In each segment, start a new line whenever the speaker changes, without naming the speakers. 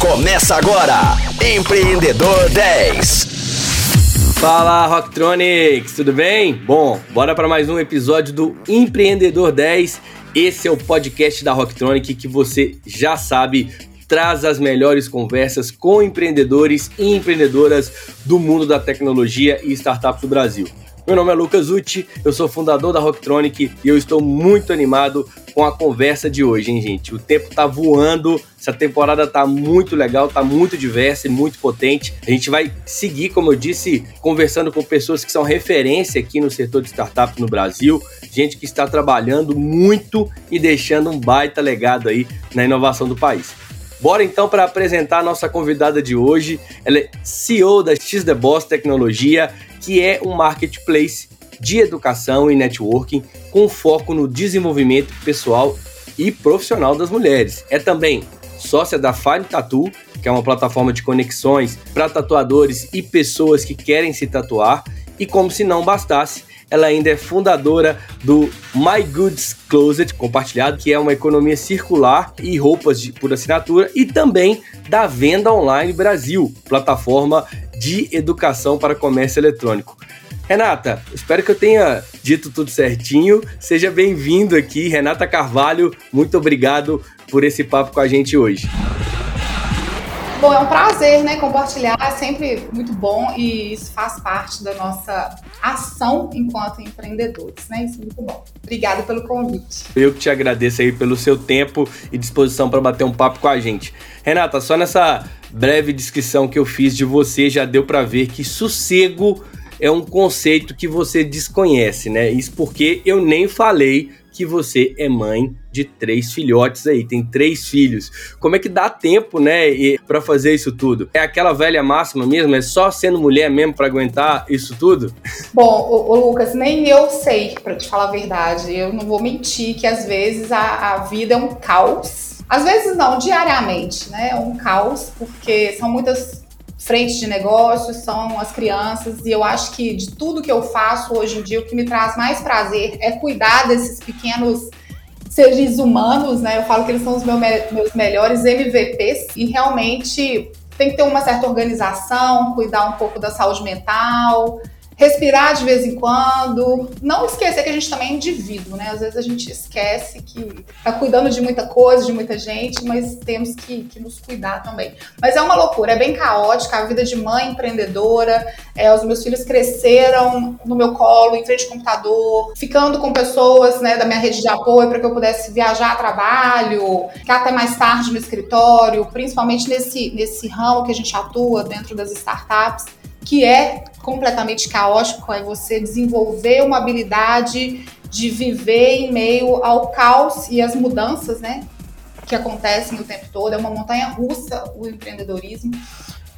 Começa agora, Empreendedor 10.
Fala Rocktronics, tudo bem? Bom, bora para mais um episódio do Empreendedor 10. Esse é o podcast da Rocktronic que você já sabe traz as melhores conversas com empreendedores e empreendedoras do mundo da tecnologia e startups do Brasil. Meu nome é Lucas Uti, eu sou fundador da Rocktronic e eu estou muito animado com a conversa de hoje, hein, gente? O tempo tá voando, essa temporada tá muito legal, tá muito diversa e muito potente. A gente vai seguir, como eu disse, conversando com pessoas que são referência aqui no setor de startups no Brasil, gente que está trabalhando muito e deixando um baita legado aí na inovação do país. Bora então para apresentar a nossa convidada de hoje. Ela é CEO da X The Boss Tecnologia que é um marketplace de educação e networking com foco no desenvolvimento pessoal e profissional das mulheres. É também sócia da Fine Tattoo, que é uma plataforma de conexões para tatuadores e pessoas que querem se tatuar. E como se não bastasse, ela ainda é fundadora do My Goods Closet compartilhado, que é uma economia circular e roupas de, por assinatura, e também da Venda Online Brasil, plataforma de educação para comércio eletrônico. Renata, espero que eu tenha dito tudo certinho. Seja bem-vindo aqui, Renata Carvalho. Muito obrigado por esse papo com a gente hoje.
Bom, é um prazer, né, compartilhar, é sempre muito bom e isso faz parte da nossa ação enquanto empreendedores, né? Isso é muito bom. Obrigada pelo convite.
Eu que te agradeço aí pelo seu tempo e disposição para bater um papo com a gente. Renata, só nessa breve descrição que eu fiz de você já deu para ver que sossego é um conceito que você desconhece, né? Isso porque eu nem falei que você é mãe de três filhotes aí, tem três filhos. Como é que dá tempo, né, para fazer isso tudo? É aquela velha máxima mesmo, é só sendo mulher mesmo para aguentar isso tudo?
Bom, o, o Lucas, nem eu sei, para te falar a verdade. Eu não vou mentir que às vezes a, a vida é um caos. Às vezes não, diariamente, né? É um caos, porque são muitas frente de negócios, são as crianças, e eu acho que de tudo que eu faço hoje em dia, o que me traz mais prazer é cuidar desses pequenos seres humanos, né? Eu falo que eles são os meus, meus melhores MVPs, e realmente tem que ter uma certa organização, cuidar um pouco da saúde mental, respirar de vez em quando, não esquecer que a gente também é indivíduo, né? Às vezes a gente esquece que tá cuidando de muita coisa, de muita gente, mas temos que, que nos cuidar também. Mas é uma loucura, é bem caótica, a vida de mãe empreendedora, é, os meus filhos cresceram no meu colo, em frente ao computador, ficando com pessoas né, da minha rede de apoio para que eu pudesse viajar a trabalho, ficar até mais tarde no escritório, principalmente nesse, nesse ramo que a gente atua dentro das startups que é completamente caótico, é você desenvolver uma habilidade de viver em meio ao caos e as mudanças, né, que acontecem o tempo todo. É uma montanha russa o empreendedorismo.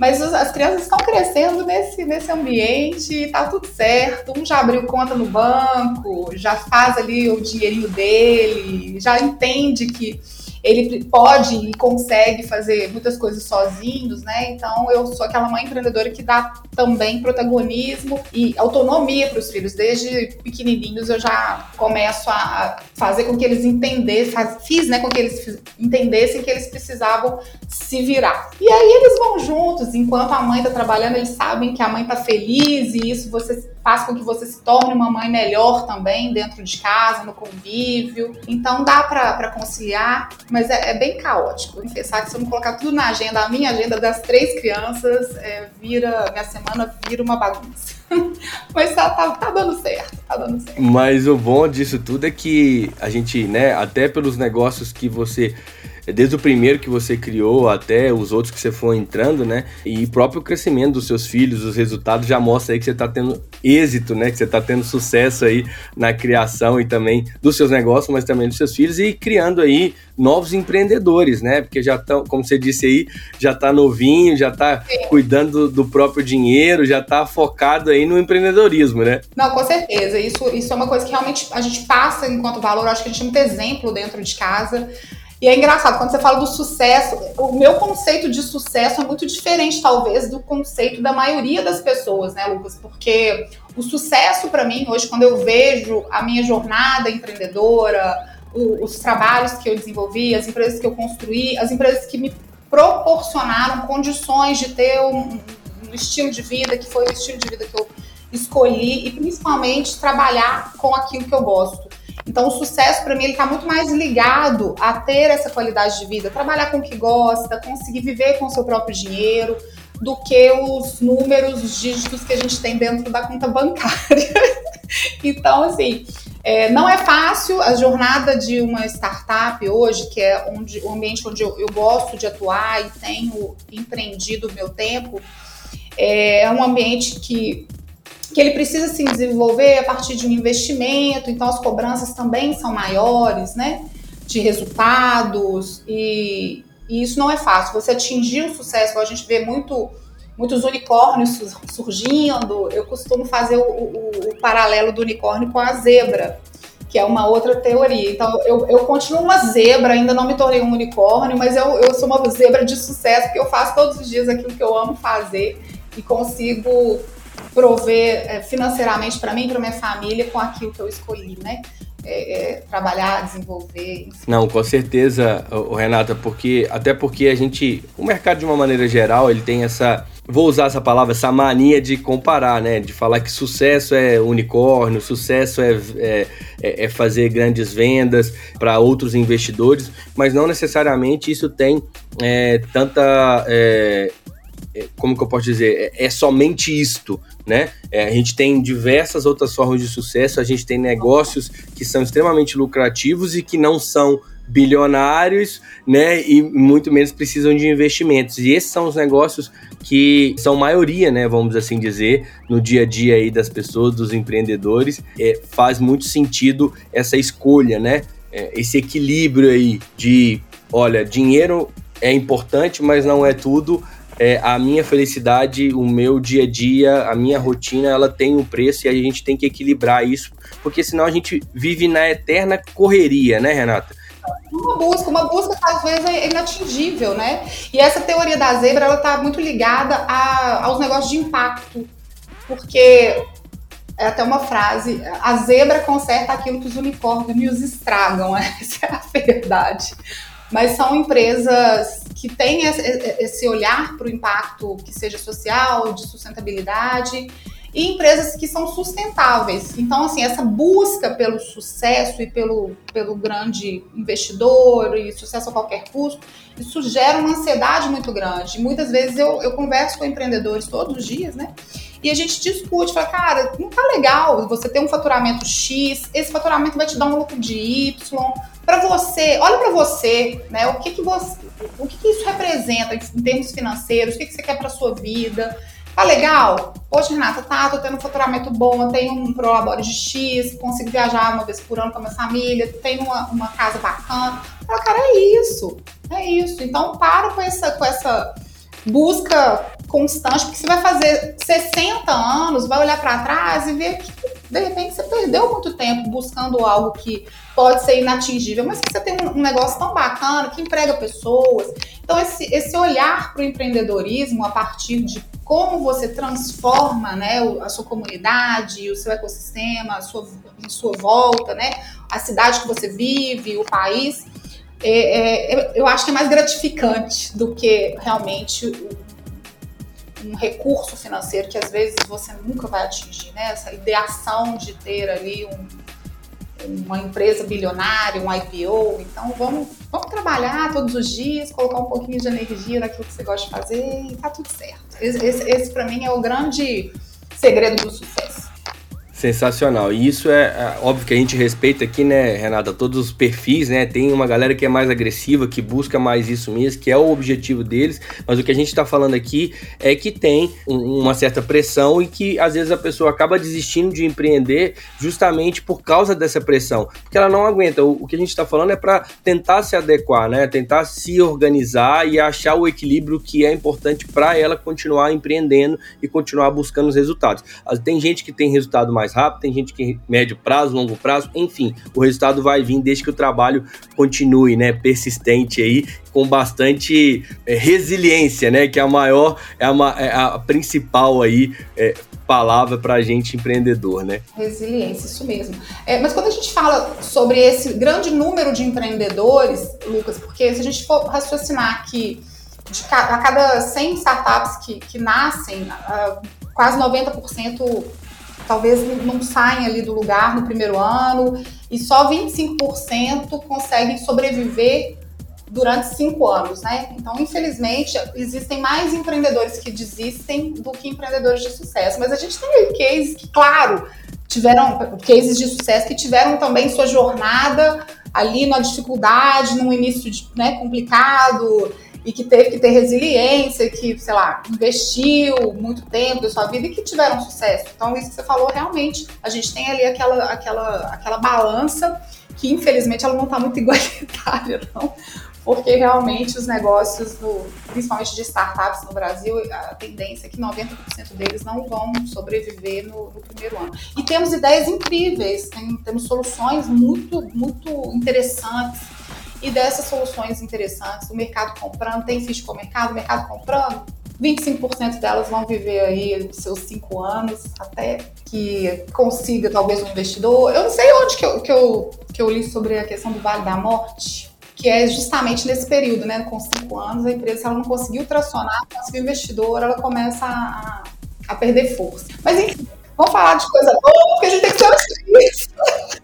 Mas as crianças estão crescendo nesse, nesse ambiente, tá tudo certo. Um já abriu conta no banco, já faz ali o dinheirinho dele, já entende que ele pode e consegue fazer muitas coisas sozinhos, né? Então eu sou aquela mãe empreendedora que dá também protagonismo e autonomia para os filhos. Desde pequenininhos eu já começo a fazer com que eles entendessem, fiz, né, com que eles entendessem que eles precisavam se virar. E aí eles vão juntos, enquanto a mãe está trabalhando, eles sabem que a mãe está feliz e isso você faz com que você se torne uma mãe melhor também dentro de casa, no convívio. Então dá para conciliar, mas é, é, bem caótico. Confessar que se eu não colocar tudo na agenda, a minha agenda das três crianças, é, vira, minha semana vira uma bagunça. mas tá, tá, tá, dando certo, tá dando certo.
Mas o bom disso tudo é que a gente, né, até pelos negócios que você desde o primeiro que você criou até os outros que você for entrando, né? E o próprio crescimento dos seus filhos, os resultados já mostra aí que você está tendo êxito, né? Que você está tendo sucesso aí na criação e também dos seus negócios, mas também dos seus filhos e criando aí novos empreendedores, né? Porque já estão, como você disse aí, já está novinho, já está cuidando do próprio dinheiro, já está focado aí no empreendedorismo, né?
Não, com certeza. Isso, isso é uma coisa que realmente a gente passa enquanto valor. Eu acho que a gente tem muito exemplo dentro de casa. E é engraçado, quando você fala do sucesso, o meu conceito de sucesso é muito diferente, talvez, do conceito da maioria das pessoas, né, Lucas? Porque o sucesso, para mim, hoje, quando eu vejo a minha jornada empreendedora, o, os trabalhos que eu desenvolvi, as empresas que eu construí, as empresas que me proporcionaram condições de ter um, um estilo de vida que foi o estilo de vida que eu escolhi e principalmente trabalhar com aquilo que eu gosto. Então, o sucesso para mim ele está muito mais ligado a ter essa qualidade de vida, trabalhar com o que gosta, conseguir viver com o seu próprio dinheiro, do que os números, os dígitos que a gente tem dentro da conta bancária. então, assim, é, não é fácil a jornada de uma startup hoje, que é onde, o ambiente onde eu, eu gosto de atuar e tenho empreendido o meu tempo, é, é um ambiente que que ele precisa se desenvolver a partir de um investimento, então as cobranças também são maiores, né? De resultados, e, e isso não é fácil. Você atingir o sucesso, a gente vê muito, muitos unicórnios surgindo. Eu costumo fazer o, o, o paralelo do unicórnio com a zebra, que é uma outra teoria. Então, eu, eu continuo uma zebra, ainda não me tornei um unicórnio, mas eu, eu sou uma zebra de sucesso, porque eu faço todos os dias aquilo que eu amo fazer e consigo prover é, financeiramente para mim e para minha família com aquilo que eu escolhi, né? É, é, trabalhar, desenvolver. Enfim.
Não, com certeza, Renata, porque até porque a gente, o mercado de uma maneira geral, ele tem essa, vou usar essa palavra, essa mania de comparar, né? De falar que sucesso é unicórnio, sucesso é, é, é, é fazer grandes vendas para outros investidores, mas não necessariamente isso tem é, tanta como que eu posso dizer, é, é somente isto, né? É, a gente tem diversas outras formas de sucesso, a gente tem negócios que são extremamente lucrativos e que não são bilionários, né? E muito menos precisam de investimentos. E esses são os negócios que são maioria, né? Vamos assim dizer, no dia a dia aí das pessoas, dos empreendedores. É, faz muito sentido essa escolha, né? É, esse equilíbrio aí de, olha, dinheiro é importante, mas não é tudo é, a minha felicidade, o meu dia a dia, a minha rotina, ela tem um preço e a gente tem que equilibrar isso, porque senão a gente vive na eterna correria, né, Renata?
Uma busca, uma busca que às vezes é inatingível, né? E essa teoria da zebra, ela tá muito ligada a, aos negócios de impacto, porque é até uma frase, a zebra conserta aquilo que os unicórnios estragam, essa é a verdade mas são empresas que têm esse olhar para o impacto que seja social, de sustentabilidade, e empresas que são sustentáveis. Então, assim, essa busca pelo sucesso e pelo, pelo grande investidor e sucesso a qualquer custo, isso gera uma ansiedade muito grande. Muitas vezes eu, eu converso com empreendedores todos os dias, né? E a gente discute, fala, cara, não tá legal você ter um faturamento X, esse faturamento vai te dar um lucro de Y. Para você, olha para você, né? O que que você, o que, que isso representa em termos financeiros? O que que você quer para sua vida? Tá legal? Poxa, Renata, tá, tô tendo um faturamento bom, tenho um prolabore de X, consigo viajar uma vez por ano com a minha família, tenho uma, uma casa bacana. Fala, cara, é isso, é isso. Então para com essa, com essa busca constante, porque você vai fazer 60 anos, vai olhar para trás e ver que de repente você perdeu muito tempo buscando algo que pode ser inatingível, mas que você tem um negócio tão bacana que emprega pessoas. Então, esse, esse olhar para o empreendedorismo a partir de como você transforma né, a sua comunidade, o seu ecossistema, a sua, em sua volta, né, a cidade que você vive, o país, é, é, eu acho que é mais gratificante do que realmente um recurso financeiro que às vezes você nunca vai atingir, né? Essa ideação de ter ali um, uma empresa bilionária, um IPO. Então vamos, vamos trabalhar todos os dias, colocar um pouquinho de energia naquilo que você gosta de fazer e tá tudo certo. Esse, esse, esse para mim é o grande segredo do sucesso.
Sensacional. E isso é, é, óbvio que a gente respeita aqui, né, Renata, todos os perfis, né? Tem uma galera que é mais agressiva, que busca mais isso mesmo, que é o objetivo deles. Mas o que a gente está falando aqui é que tem um, uma certa pressão e que às vezes a pessoa acaba desistindo de empreender justamente por causa dessa pressão, porque ela não aguenta. O, o que a gente está falando é para tentar se adequar, né? Tentar se organizar e achar o equilíbrio que é importante para ela continuar empreendendo e continuar buscando os resultados. Tem gente que tem resultado mais mais rápido, tem gente que médio prazo, longo prazo, enfim, o resultado vai vir desde que o trabalho continue, né, persistente aí, com bastante é, resiliência, né, que é a maior, é a, é a principal aí é, palavra para gente empreendedor, né?
Resiliência, isso mesmo. É, mas quando a gente fala sobre esse grande número de empreendedores, Lucas, porque se a gente for raciocinar que a cada 100 startups que, que nascem, uh, quase 90% talvez não saem ali do lugar no primeiro ano e só 25% conseguem sobreviver durante cinco anos, né? Então, infelizmente, existem mais empreendedores que desistem do que empreendedores de sucesso. Mas a gente tem cases que, claro, tiveram cases de sucesso que tiveram também sua jornada ali na dificuldade, num início né, complicado e que teve que ter resiliência, que, sei lá, investiu muito tempo da sua vida e que tiveram sucesso. Então, isso que você falou, realmente, a gente tem ali aquela, aquela, aquela balança que, infelizmente, ela não está muito igualitária, não porque realmente os negócios, principalmente de startups no Brasil, a tendência é que 90% deles não vão sobreviver no, no, primeiro ano. E temos ideias incríveis, tem, temos soluções muito, muito interessantes. E dessas soluções interessantes, o mercado comprando, tem ficha com o mercado, o mercado comprando, 25% delas vão viver aí seus cinco anos até que consiga talvez um investidor. Eu não sei onde que eu, que eu, que eu li sobre a questão do Vale da Morte, que é justamente nesse período, né? Com cinco anos, a empresa, ela não conseguiu tracionar, conseguiu investidor, ela começa a, a perder força. Mas enfim, vamos falar de coisa boa, porque a gente tem que ser.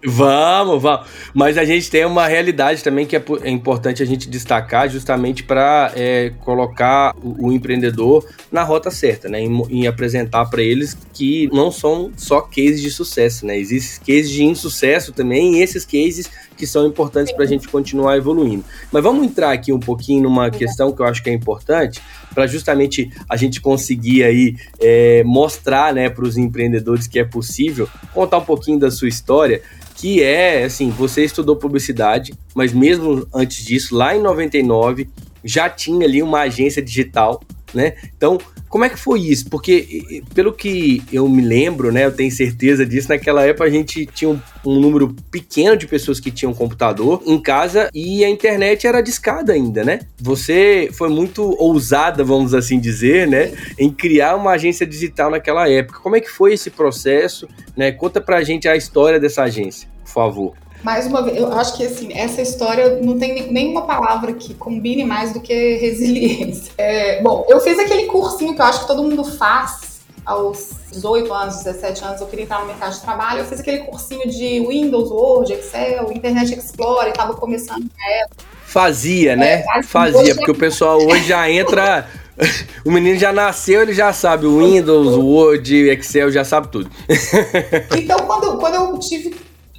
Vamos, vamos. Mas a gente tem uma realidade também que é, é importante a gente destacar justamente para é, colocar o, o, empreendedor na rota certa, né? Em, em apresentar para eles que não são só cases de sucesso, né? Existem cases de insucesso também, e esses cases que são importantes para a gente continuar evoluindo. Mas vamos entrar aqui um pouquinho numa questão que eu acho que é importante, para justamente a gente conseguir aí é, mostrar né, para os empreendedores que é possível, contar um pouquinho da sua história, que é assim, você estudou publicidade, mas mesmo antes disso, lá em 99, já tinha ali uma agência digital, né? Então, como é que foi isso? Porque, pelo que eu me lembro, né, eu tenho certeza disso, naquela época a gente tinha um, um número pequeno de pessoas que tinham computador em casa e a internet era discada ainda, né? Você foi muito ousada, vamos assim dizer, né, em criar uma agência digital naquela época. Como é que foi esse processo, né? Conta pra gente a história dessa agência, por favor
mais uma vez, eu acho que assim, essa história não tem nenhuma palavra que combine mais do que resiliência. É, bom, eu fiz aquele cursinho que eu acho que todo mundo faz aos 18 anos, 17 anos, eu queria entrar no mercado de trabalho. Eu fiz aquele cursinho de Windows, Word, Excel, Internet Explorer, estava começando na época.
Fazia, né? É, Fazia, porque o pessoal hoje já entra. O menino já nasceu, ele já sabe o Windows, Word, Excel, já sabe tudo.
Então, quando, quando eu tive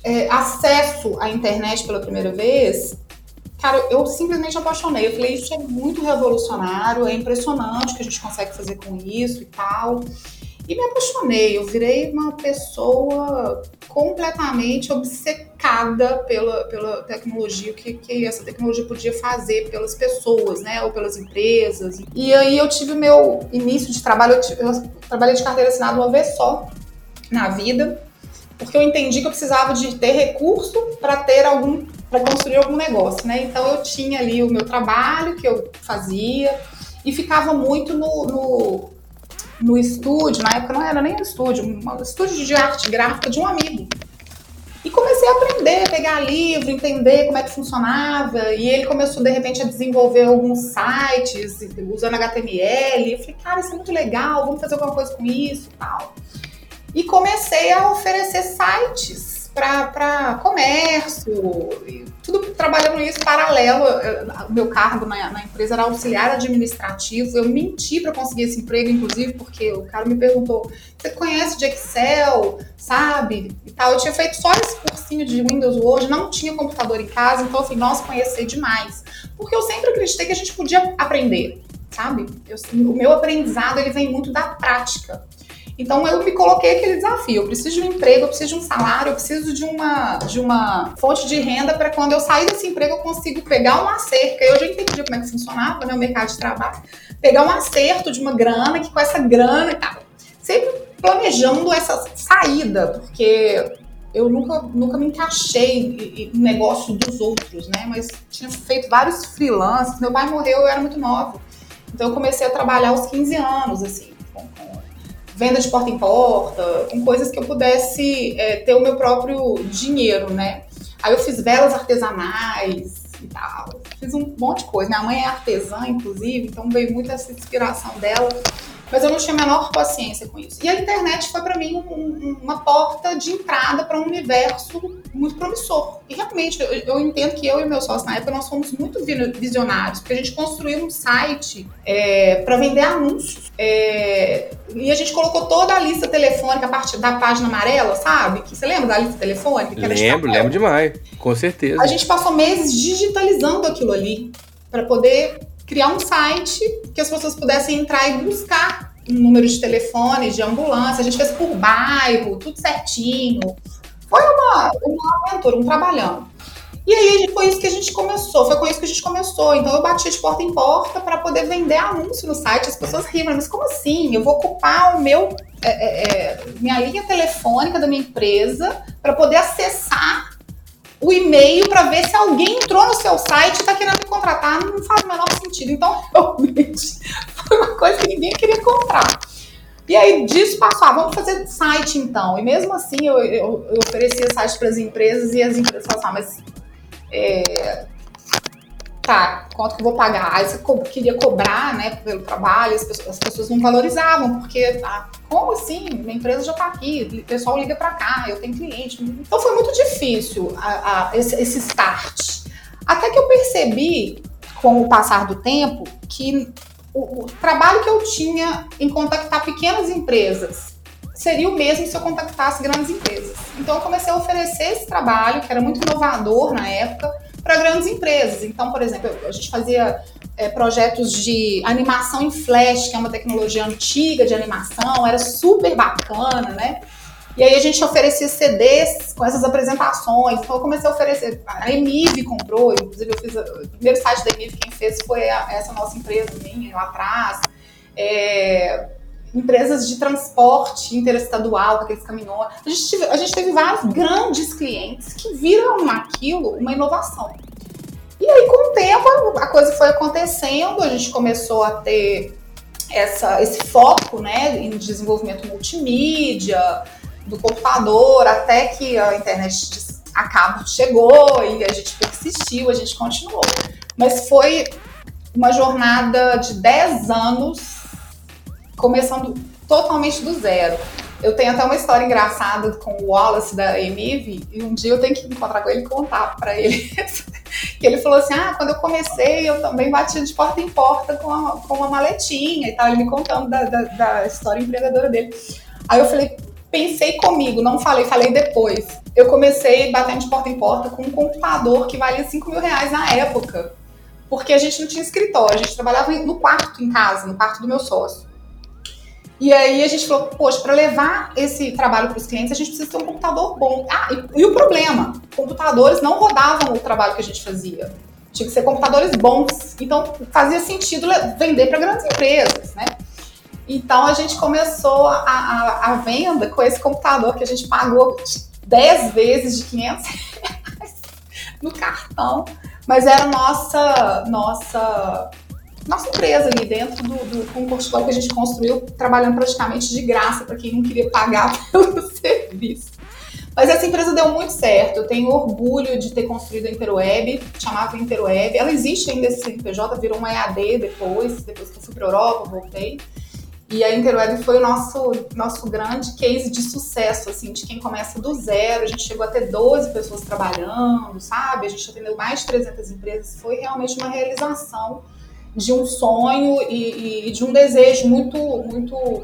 é, acesso à internet pela primeira vez, cara, eu simplesmente apaixonei. Eu falei, isso é muito revolucionário, é impressionante o que a gente consegue fazer com isso e tal. E me apaixonei, eu virei uma pessoa completamente obcecada pela, pela tecnologia, o que, que essa tecnologia podia fazer pelas pessoas, né, ou pelas empresas. E aí eu tive meu início de trabalho, eu, tive, eu trabalhei de carteira assinada uma vez só na vida, porque eu entendi que eu precisava de ter recurso para ter algum para construir algum negócio, né? Então eu tinha ali o meu trabalho que eu fazia e ficava muito no, no, no estúdio, na época não era nem um estúdio, um estúdio de arte gráfica de um amigo. E comecei a aprender, pegar livro, entender como é que funcionava. E ele começou, de repente, a desenvolver alguns sites usando HTML. Eu falei, cara, isso é muito legal, vamos fazer alguma coisa com isso e tal e comecei a oferecer sites para comércio, tudo trabalhando isso paralelo. O meu cargo na, na, empresa era auxiliar administrativo. Eu menti para conseguir esse emprego, inclusive, porque o cara me perguntou: você conhece de Excel, sabe? E tal. Eu tinha feito só esse cursinho de Windows hoje, não tinha computador em casa, então eu falei, nossa, conhecer demais. Porque eu sempre acreditei que a gente podia aprender, sabe? Eu, o meu aprendizado ele vem muito da prática. Então eu me coloquei aquele desafio. Eu preciso de um emprego, eu preciso de um salário, eu preciso de uma, de uma fonte de renda para quando eu sair desse emprego eu consigo pegar um acerto. Eu já entendi como é que funcionava né, o mercado de trabalho. Pegar um acerto de uma grana, que com essa grana e tal. Sempre planejando essa saída, porque eu nunca, nunca me encaixei no negócio dos outros, né? Mas tinha feito vários freelances. Meu pai morreu, eu era muito nova. Então eu comecei a trabalhar aos 15 anos, assim, com, com venda de porta em porta, com coisas que eu pudesse é, ter o meu próprio dinheiro, né? Aí eu fiz velas artesanais e tal. fiz um monte de coisa. Minha mãe é artesã, inclusive, então veio muito essa inspiração dela. Mas eu não tinha a menor paciência com isso. E a internet foi para mim um, um, uma porta de entrada para um universo muito promissor. E realmente, eu, eu, entendo que eu e meu sócio na época nós fomos muito visionários, porque a gente construiu um site é, para vender anúncios. É, e a gente colocou toda a lista telefônica a partir da página amarela, sabe? Que, você lembra da lista telefônica?
lembro, lembro demais, com certeza.
A gente passou meses digitalizando aquilo ali para poder criar um site que as pessoas pudessem entrar e buscar um número de telefone, de ambulância. A gente fez por bairro, tudo certinho. Foi uma, uma aventura, um trabalhão. E aí foi isso que a gente começou, foi com isso que a gente começou. Então eu bati de porta em porta para poder vender anúncio no site. As pessoas riam, mas como assim? Eu vou ocupar o meu é, é, é minha linha telefônica da minha empresa para poder acessar o e-mail para ver se alguém entrou no seu site e está querendo me contratar, não faz o menor sentido. Então, realmente, foi uma coisa que ninguém queria comprar. E aí, disso passou, ah, vamos fazer site então. E mesmo assim, eu, eu, eu oferecia site para as empresas e as empresas falavam, ah, mas é, tá, quanto que eu vou pagar? Aí você co queria cobrar, né, pelo trabalho, as pessoas, as pessoas não valorizavam, porque, ah, como assim? Minha empresa já tá aqui, o pessoal liga para cá, eu tenho cliente. Então foi muito difícil a, a, esse, esse start. Até que eu percebi, com o passar do tempo, que o, o trabalho que eu tinha em contactar pequenas empresas seria o mesmo se eu contactasse grandes empresas. Então eu comecei a oferecer esse trabalho, que era muito inovador na época, para grandes empresas. Então, por exemplo, a gente fazia é, projetos de animação em flash, que é uma tecnologia antiga de animação, era super bacana, né? E aí a gente oferecia CDs com essas apresentações. Então eu comecei a oferecer. A Emive comprou, inclusive eu fiz o primeiro site da Emive, quem fez foi a, essa nossa empresa minha lá atrás. É, empresas de transporte interestadual, aqueles caminhões. A gente, teve, a gente teve vários grandes clientes que viram naquilo uma inovação. E aí, com o tempo, a coisa foi acontecendo, a gente começou a ter essa, esse foco né, em desenvolvimento multimídia, do computador, até que a internet a chegou e a gente persistiu, a gente continuou. Mas foi uma jornada de 10 anos começando totalmente do zero. Eu tenho até uma história engraçada com o Wallace da Emive, e um dia eu tenho que encontrar com ele e contar para ele. que ele falou assim: Ah, quando eu comecei, eu também batia de porta em porta com, a, com uma maletinha e tal. Ele me contando da, da, da história empreendedora dele. Aí eu falei, pensei comigo, não falei, falei depois. Eu comecei batendo de porta em porta com um computador que valia 5 mil reais na época. Porque a gente não tinha escritório, a gente trabalhava no quarto em casa, no quarto do meu sócio. E aí a gente falou, poxa, para levar esse trabalho para os clientes, a gente precisa ter um computador bom. Ah, e, e, o problema, computadores não rodavam o trabalho que a gente fazia. Tinha que ser computadores bons. Então fazia sentido vender para grandes empresas, né? Então a gente começou a, a, a, venda com esse computador que a gente pagou 10 vezes de 500 reais no cartão, mas era nossa nossa nossa empresa ali dentro do, do com o portfólio que a gente construiu, trabalhando praticamente de graça para quem não queria pagar pelo serviço. Mas essa empresa deu muito certo. Eu tenho orgulho de ter construído a Interweb, chamava Interweb. Ela existe ainda esse CNPJ, virou uma EAD depois, depois que eu fui para Europa, voltei. E a Interweb foi o nosso, nosso grande case de sucesso, assim, de quem começa do zero. A gente chegou a ter 12 pessoas trabalhando, sabe? A gente atendeu mais de 300 empresas. Foi realmente uma realização de um sonho e, e, de um desejo muito, muito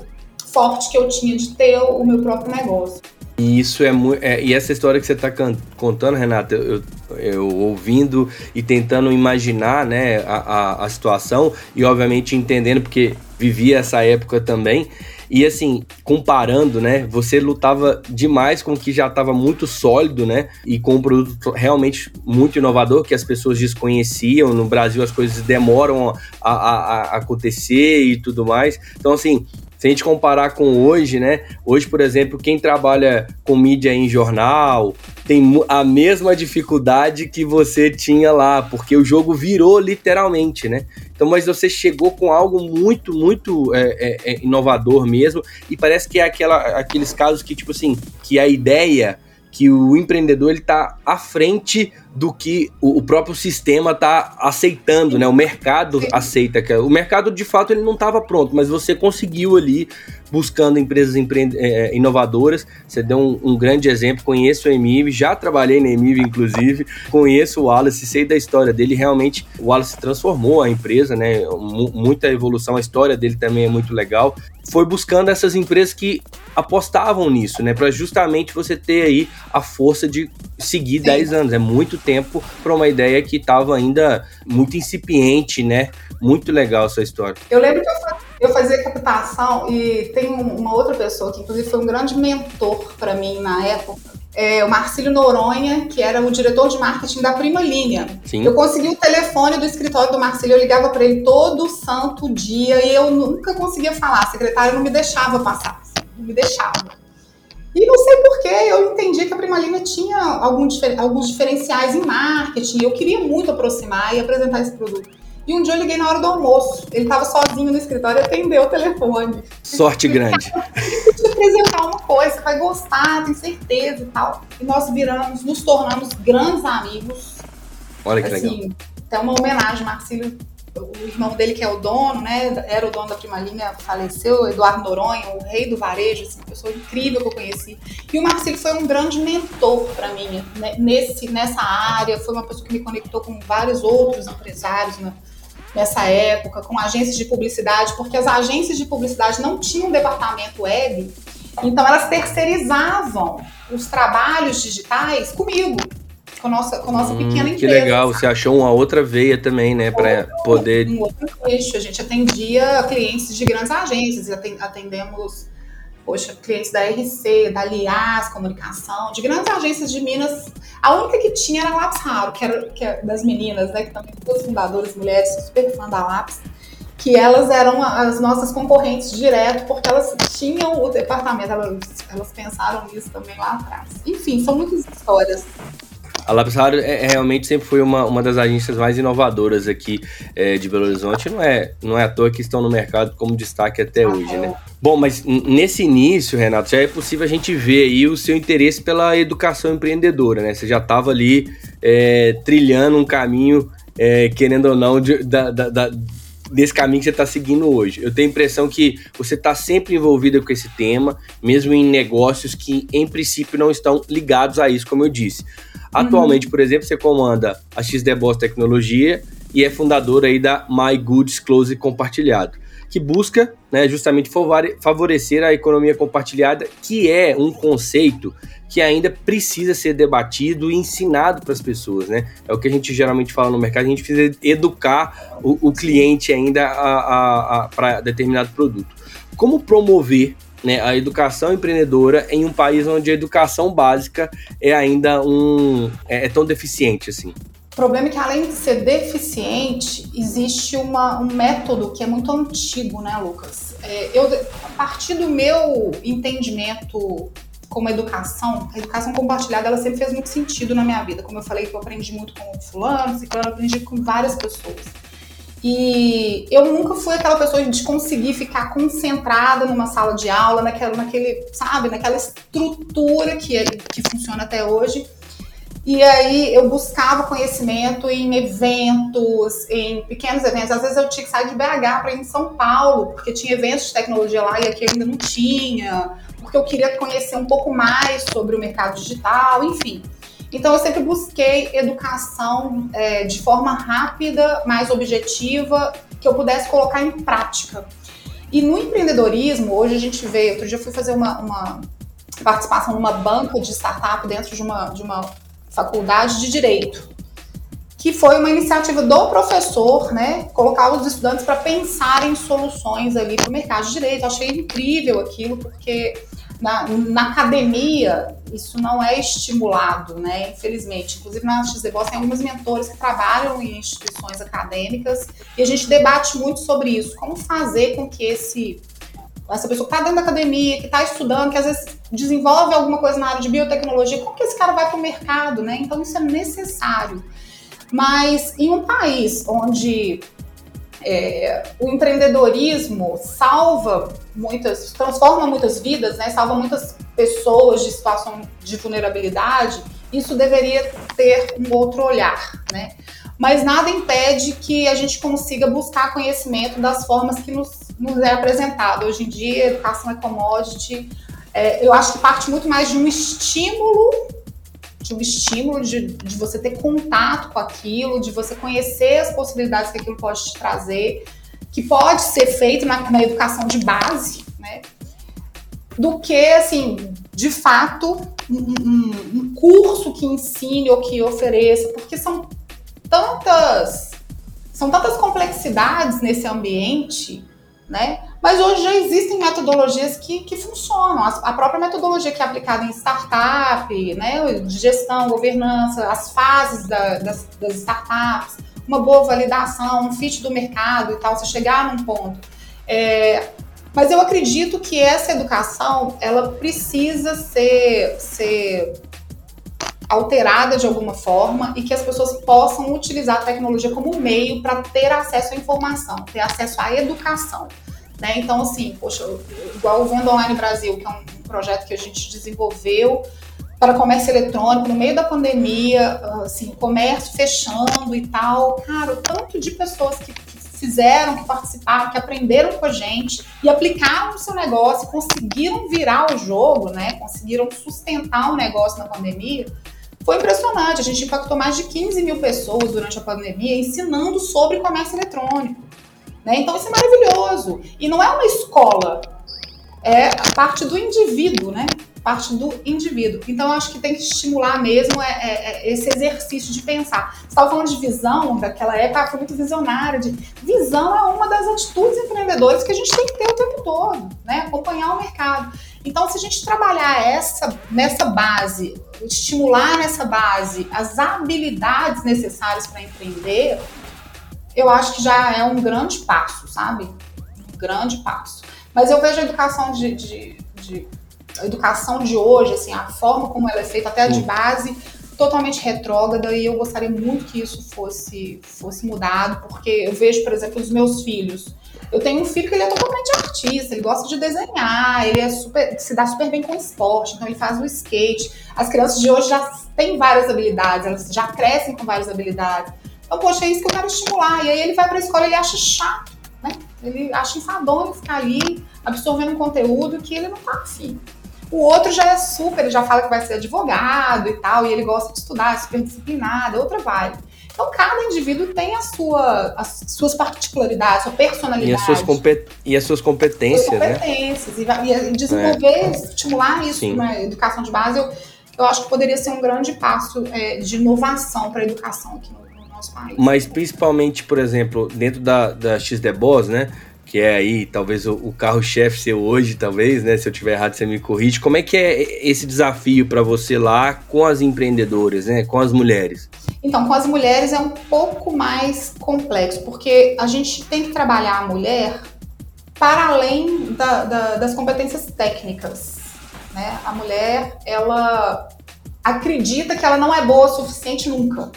forte que eu tinha de ter o meu próprio negócio.
E isso é. É, e essa história que você está contando, Renata, eu, eu, ouvindo e tentando imaginar né, a, a, a situação e, obviamente, entendendo, porque vivi essa época também. E assim, comparando, né? Você lutava demais com o que já estava muito sólido, né? E com um produto realmente muito inovador que as pessoas desconheciam. No Brasil as coisas demoram a, a, a acontecer e tudo mais. Então, assim, se a gente comparar com hoje, né? Hoje, por exemplo, quem trabalha com mídia em jornal tem a mesma dificuldade que você tinha lá, porque o jogo virou literalmente, né? Então, mas você chegou com algo muito, muito é, é, é inovador mesmo, e parece que é aquela, aqueles casos que, tipo assim, que a ideia que o empreendedor ele está à frente do que o, próprio sistema está aceitando, né? O mercado aceita que o mercado de fato ele não estava pronto, mas você conseguiu ali buscando empresas é, inovadoras. Você deu um, um, grande exemplo. Conheço o Emiv, já trabalhei na Emiv, inclusive. Conheço o Wallace, sei da história dele. Realmente, o Wallace transformou a empresa, né? M muita evolução. A história dele também é muito legal. Foi buscando essas empresas que apostavam nisso, né? Para justamente você ter aí a força de seguir Sim. 10 anos. É muito tempo para uma ideia que estava ainda muito incipiente, né? Muito legal essa história.
Eu lembro que eu fazia captação e tem uma outra pessoa que, inclusive, foi um grande mentor para mim na época. É, o Marcílio Noronha, que era o diretor de marketing da Prima Linha. Sim. Eu consegui o telefone do escritório do Marcílio, eu ligava para ele todo santo dia e eu nunca conseguia falar. A secretária não me deixava passar, me deixava. E não sei porquê, eu entendi que a Prima Linha tinha alguns, alguns diferenciais em marketing. Eu queria muito aproximar e apresentar esse produto. E um dia eu liguei na hora do almoço. Ele estava sozinho no escritório e atendeu o telefone.
Sorte grande.
Eu te apresentar uma coisa, você vai gostar, tenho certeza e tal. E nós viramos, nos tornamos grandes amigos.
Olha que assim,
legal. Então, uma homenagem, Marcílio o irmão dele, que é o dono, né, era o dono da Prima Linha, faleceu, Eduardo Noronha, o rei do varejo, assim, pessoa incrível que eu conheci. E o Marcelo foi um grande mentor para mim né, nesse, nessa área, foi uma pessoa que me conectou com vários outros empresários, né, nessa época, com agências de publicidade, porque as agências de publicidade não tinham departamento web, então elas terceirizavam os trabalhos digitais comigo, com a nossa, com a nossa hum, pequena empresa.
Que legal, você achou uma outra veia também, né, para poder...
Um outro eixo, a gente atendia clientes de grandes agências, atendemos poxa, clientes da RC, da Lias Comunicação, de grandes agências de Minas. A única que tinha era a Lápis Raro, que era, que era das meninas, né, que também duas fundadoras mulheres, super fã da Lápis, que elas eram as nossas concorrentes direto, porque elas tinham o departamento, elas, elas pensaram nisso também lá atrás. Enfim, são muitas histórias.
A Lápis é, é, realmente sempre foi uma, uma das agências mais inovadoras aqui é, de Belo Horizonte. Não é, não é à toa que estão no mercado como destaque até hoje, né? Bom, mas nesse início, Renato, já é possível a gente ver aí o seu interesse pela educação empreendedora, né? Você já estava ali é, trilhando um caminho, é, querendo ou não, de, da, da, da desse caminho que você está seguindo hoje. Eu tenho a impressão que você está sempre envolvida com esse tema, mesmo em negócios que, em princípio, não estão ligados a isso, como eu disse. Atualmente, uhum. por exemplo, você comanda a XDBoss Tecnologia e é fundadora aí da My Goods Close Compartilhado que busca né, justamente favorecer a economia compartilhada, que é um conceito que ainda precisa ser debatido e ensinado para as pessoas. Né? É o que a gente geralmente fala no mercado, a gente precisa educar o, o cliente ainda para determinado produto. Como promover né, a educação empreendedora em um país onde a educação básica é ainda um é, é tão deficiente assim?
O problema é que, além de ser deficiente, existe uma, um método que é muito antigo, né, Lucas? É, eu, a partir do meu entendimento como educação, a educação compartilhada, ela sempre fez muito sentido na minha vida. Como eu falei, eu aprendi muito com fulano, ciclano, aprendi com várias pessoas. E eu nunca fui aquela pessoa de conseguir ficar concentrada numa sala de aula, naquela, naquele, sabe, naquela estrutura que, é, que funciona até hoje e aí eu buscava conhecimento em eventos, em pequenos eventos. Às vezes eu tinha que sair de BH para ir em São Paulo, porque tinha eventos de tecnologia lá e aqui ainda não tinha, porque eu queria conhecer um pouco mais sobre o mercado digital, enfim. Então eu sempre busquei educação é, de forma rápida, mais objetiva, que eu pudesse colocar em prática. E no empreendedorismo, hoje a gente vê, outro dia eu fui fazer uma, uma participação numa banca de startup dentro de uma, de uma faculdade de Direito, que foi uma iniciativa do professor, né, colocar os estudantes para pensar em soluções ali para o mercado de direito. Eu achei incrível aquilo, porque na, na, academia isso não é estimulado, né, infelizmente. Inclusive na XDBOS tem algumas mentores que trabalham em instituições acadêmicas e a gente debate muito sobre isso, como fazer com que esse essa pessoa que está dentro da academia, que está estudando, que às vezes desenvolve alguma coisa na área de biotecnologia, como que esse cara vai para o mercado, né? Então isso é necessário. Mas em um país onde é, o empreendedorismo salva muitas, transforma muitas vidas, né? Salva muitas pessoas de situação de vulnerabilidade. Isso deveria ter um outro olhar, né? Mas nada impede que a gente consiga buscar conhecimento das formas que nos, nos é apresentado. Hoje em dia, educação é commodity. É, eu acho que parte muito mais de um estímulo de um estímulo de, de você ter contato com aquilo, de você conhecer as possibilidades que aquilo pode te trazer, que pode ser feito na, na educação de base, né? Do que, assim, de fato, um, um, um curso que ensine ou que ofereça, porque são tantas, são tantas complexidades nesse ambiente, né? Mas hoje já existem metodologias que, que funcionam. A própria metodologia que é aplicada em startup, né, de gestão, governança, as fases da, das, das startups, uma boa validação, um fit do mercado e tal, você chegar num ponto. É, mas eu acredito que essa educação, ela precisa ser, ser alterada de alguma forma e que as pessoas possam utilizar a tecnologia como meio para ter acesso à informação, ter acesso à educação. Né? Então, assim, poxa, igual o Venda Online Brasil, que é um projeto que a gente desenvolveu para comércio eletrônico no meio da pandemia, assim, comércio fechando e tal. Cara, o tanto de pessoas que, fizeram, que participaram, que aprenderam com a gente e aplicaram no seu negócio, conseguiram virar o jogo, né? Conseguiram sustentar o negócio na pandemia. Foi impressionante. A gente impactou mais de 15 mil pessoas durante a pandemia ensinando sobre comércio eletrônico. Né? Então isso é maravilhoso. E não é uma escola, é a parte do indivíduo, né? Parte do indivíduo. Então acho que tem que estimular mesmo é, é, é esse exercício de pensar. Você estava falando de visão, daquela época foi muito visionária. De... Visão é uma das atitudes empreendedoras que a gente tem que ter o tempo todo, né? Acompanhar o mercado. Então, se a gente trabalhar essa, nessa base, estimular nessa base as habilidades necessárias para empreender, eu acho que já é um grande passo, sabe? Um grande passo. Mas eu vejo a educação de, de, de a educação de hoje, assim, a forma como ela é feita, até de base, totalmente retrógrada e eu gostaria muito que isso fosse, fosse mudado, porque eu vejo, por exemplo, os meus filhos. Eu tenho um filho que ele é totalmente artista, ele gosta de desenhar, ele é super, se dá super bem com esporte, então ele faz o skate. As crianças de hoje já têm várias habilidades, elas já crescem com várias habilidades. Então, poxa, é isso que eu quero estimular. E aí ele vai para a escola, ele acha chato, né? Ele acha enfadonho ficar ali absorvendo um conteúdo que ele não tá afim. O outro já é super, ele já fala que vai ser advogado e tal, e ele gosta de estudar, é super disciplinado, é outra vibe. Então, cada indivíduo tem a sua, as suas particularidades, sua personalidade.
E as suas, compet e as suas competências, suas
competências né? E, e desenvolver, é. estimular isso Sim. na educação de base, eu, eu acho que poderia ser um grande passo é, de inovação para a educação aqui no nosso país.
Mas principalmente, por exemplo, dentro da, da XDBOS, né? Que é aí, talvez, o, carro-chefe seu hoje, talvez, né? Se eu tiver errado, você me corrige. Como é que é esse desafio para você lá com as empreendedoras, né? Com as mulheres?
Então, com as mulheres é um pouco mais complexo, porque a gente tem que trabalhar a mulher para além da, da, das competências técnicas. Né? A mulher, ela acredita que ela não é boa o suficiente nunca.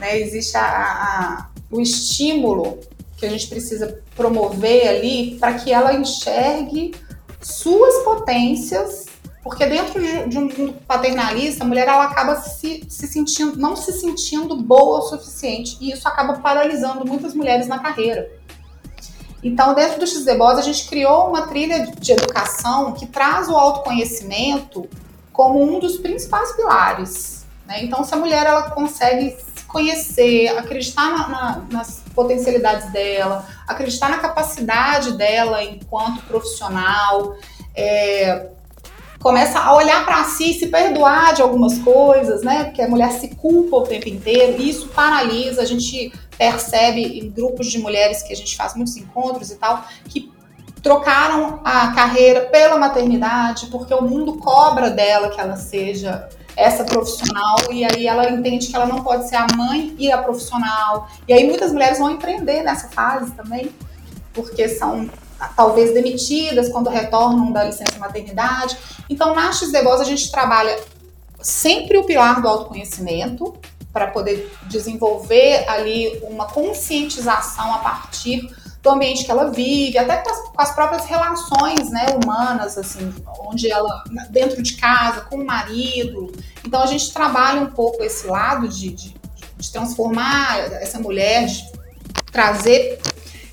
Né? Existe a, a, o estímulo que a gente precisa promover ali para que ela enxergue suas potências, porque dentro de, um mundo paternalista, a mulher ela acaba se, se sentindo, não se sentindo boa o suficiente, e isso acaba paralisando muitas mulheres na carreira. Então, dentro do XDBOS, a gente criou uma trilha de educação que traz o autoconhecimento como um dos principais pilares. Né? Então, se a mulher ela consegue conhecer, acreditar na, na, nas potencialidades dela, acreditar na capacidade dela enquanto profissional, é, começa a olhar para si, se perdoar de algumas coisas, né? Porque a mulher se culpa o tempo inteiro, e isso paralisa. A gente percebe em grupos de mulheres que a gente faz muitos encontros e tal, que trocaram a carreira pela maternidade, porque o mundo cobra dela que ela seja essa profissional e aí ela entende que ela não pode ser a mãe e a profissional. E aí muitas mulheres vão empreender nessa fase também, porque são talvez demitidas quando retornam da licença maternidade. Então, na XDBOS a gente trabalha sempre o pilar do autoconhecimento, para poder desenvolver ali uma conscientização a partir do ambiente que ela vive, até com as, com as, próprias relações né, humanas, assim, onde ela, dentro de casa, com o marido. Então a gente trabalha um pouco esse lado de, de, de transformar essa mulher, de trazer.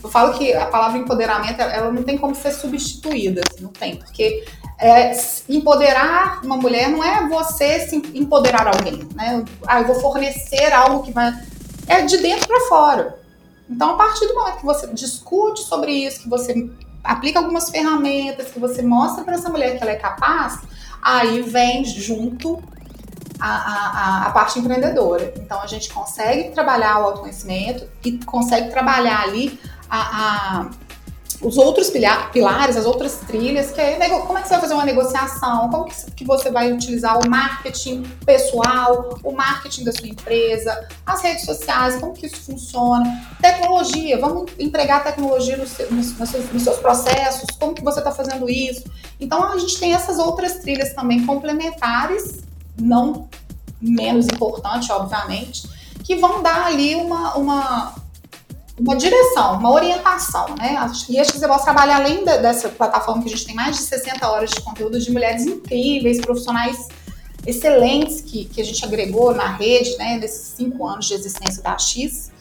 Eu falo que a palavra empoderamento ela não tem como ser substituída, assim, não tem, porque é, empoderar uma mulher não é você se empoderar alguém, né? Ah, eu vou fornecer algo que vai. É de dentro para fora. Então, a partir do momento que você discute sobre isso, que você aplica algumas ferramentas, que você mostra para essa mulher que ela é capaz, aí vem junto a, a, a, parte empreendedora. Então, a gente consegue trabalhar o autoconhecimento e consegue trabalhar ali a, a os outros pilares, as outras trilhas, que é como é que você vai fazer uma negociação, como que você vai utilizar o marketing pessoal, o marketing da sua empresa, as redes sociais, como que isso funciona, tecnologia, vamos empregar tecnologia nos, nos, seus, nos seus, processos, como que você está fazendo isso. Então a gente tem essas outras trilhas também complementares, não menos importante, obviamente, que vão dar ali uma, uma uma direção, uma orientação, né? E a XZ trabalha além dessa plataforma que a gente tem mais de 60 horas de conteúdo de mulheres incríveis, profissionais excelentes que, que a gente agregou na rede, né, nesses cinco anos de existência da X.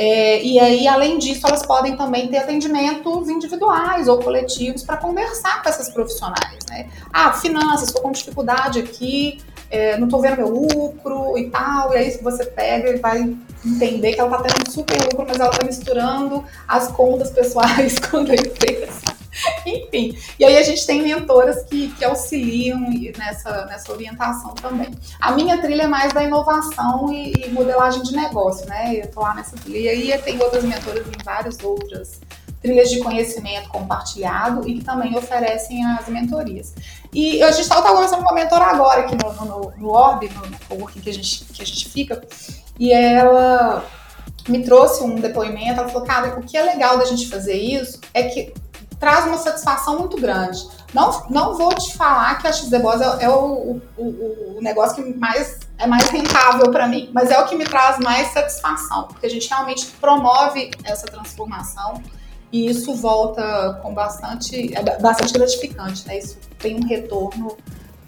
É, e aí, além disso, elas podem também ter atendimentos individuais ou coletivos para conversar com essas profissionais, né? Ah, finanças, estou com dificuldade aqui, é, não estou vendo meu lucro e tal, e aí você pega e vai entender que ela está tendo super lucro, mas ela está misturando as contas pessoais com a empresa. Enfim, e aí a gente tem mentoras que, que auxiliam nessa, nessa orientação também. A minha trilha é mais da inovação e, e modelagem de negócio, né? Eu tô lá nessa trilha e tem outras mentoras em várias outras trilhas de conhecimento compartilhado e que também oferecem as mentorias. E a gente estava conversando com uma mentora agora aqui no, no, no Orb, no, no coworking que a, gente, que a gente fica, e ela me trouxe um depoimento, ela falou, cara, o que é legal da gente fazer isso é que traz uma satisfação muito grande. Não, não vou te falar que a XD é, é o, o, o, negócio que mais é mais rentável para mim, mas é o que me traz mais satisfação, porque a gente realmente promove essa transformação e isso volta com bastante, é bastante gratificante, né? Isso tem um retorno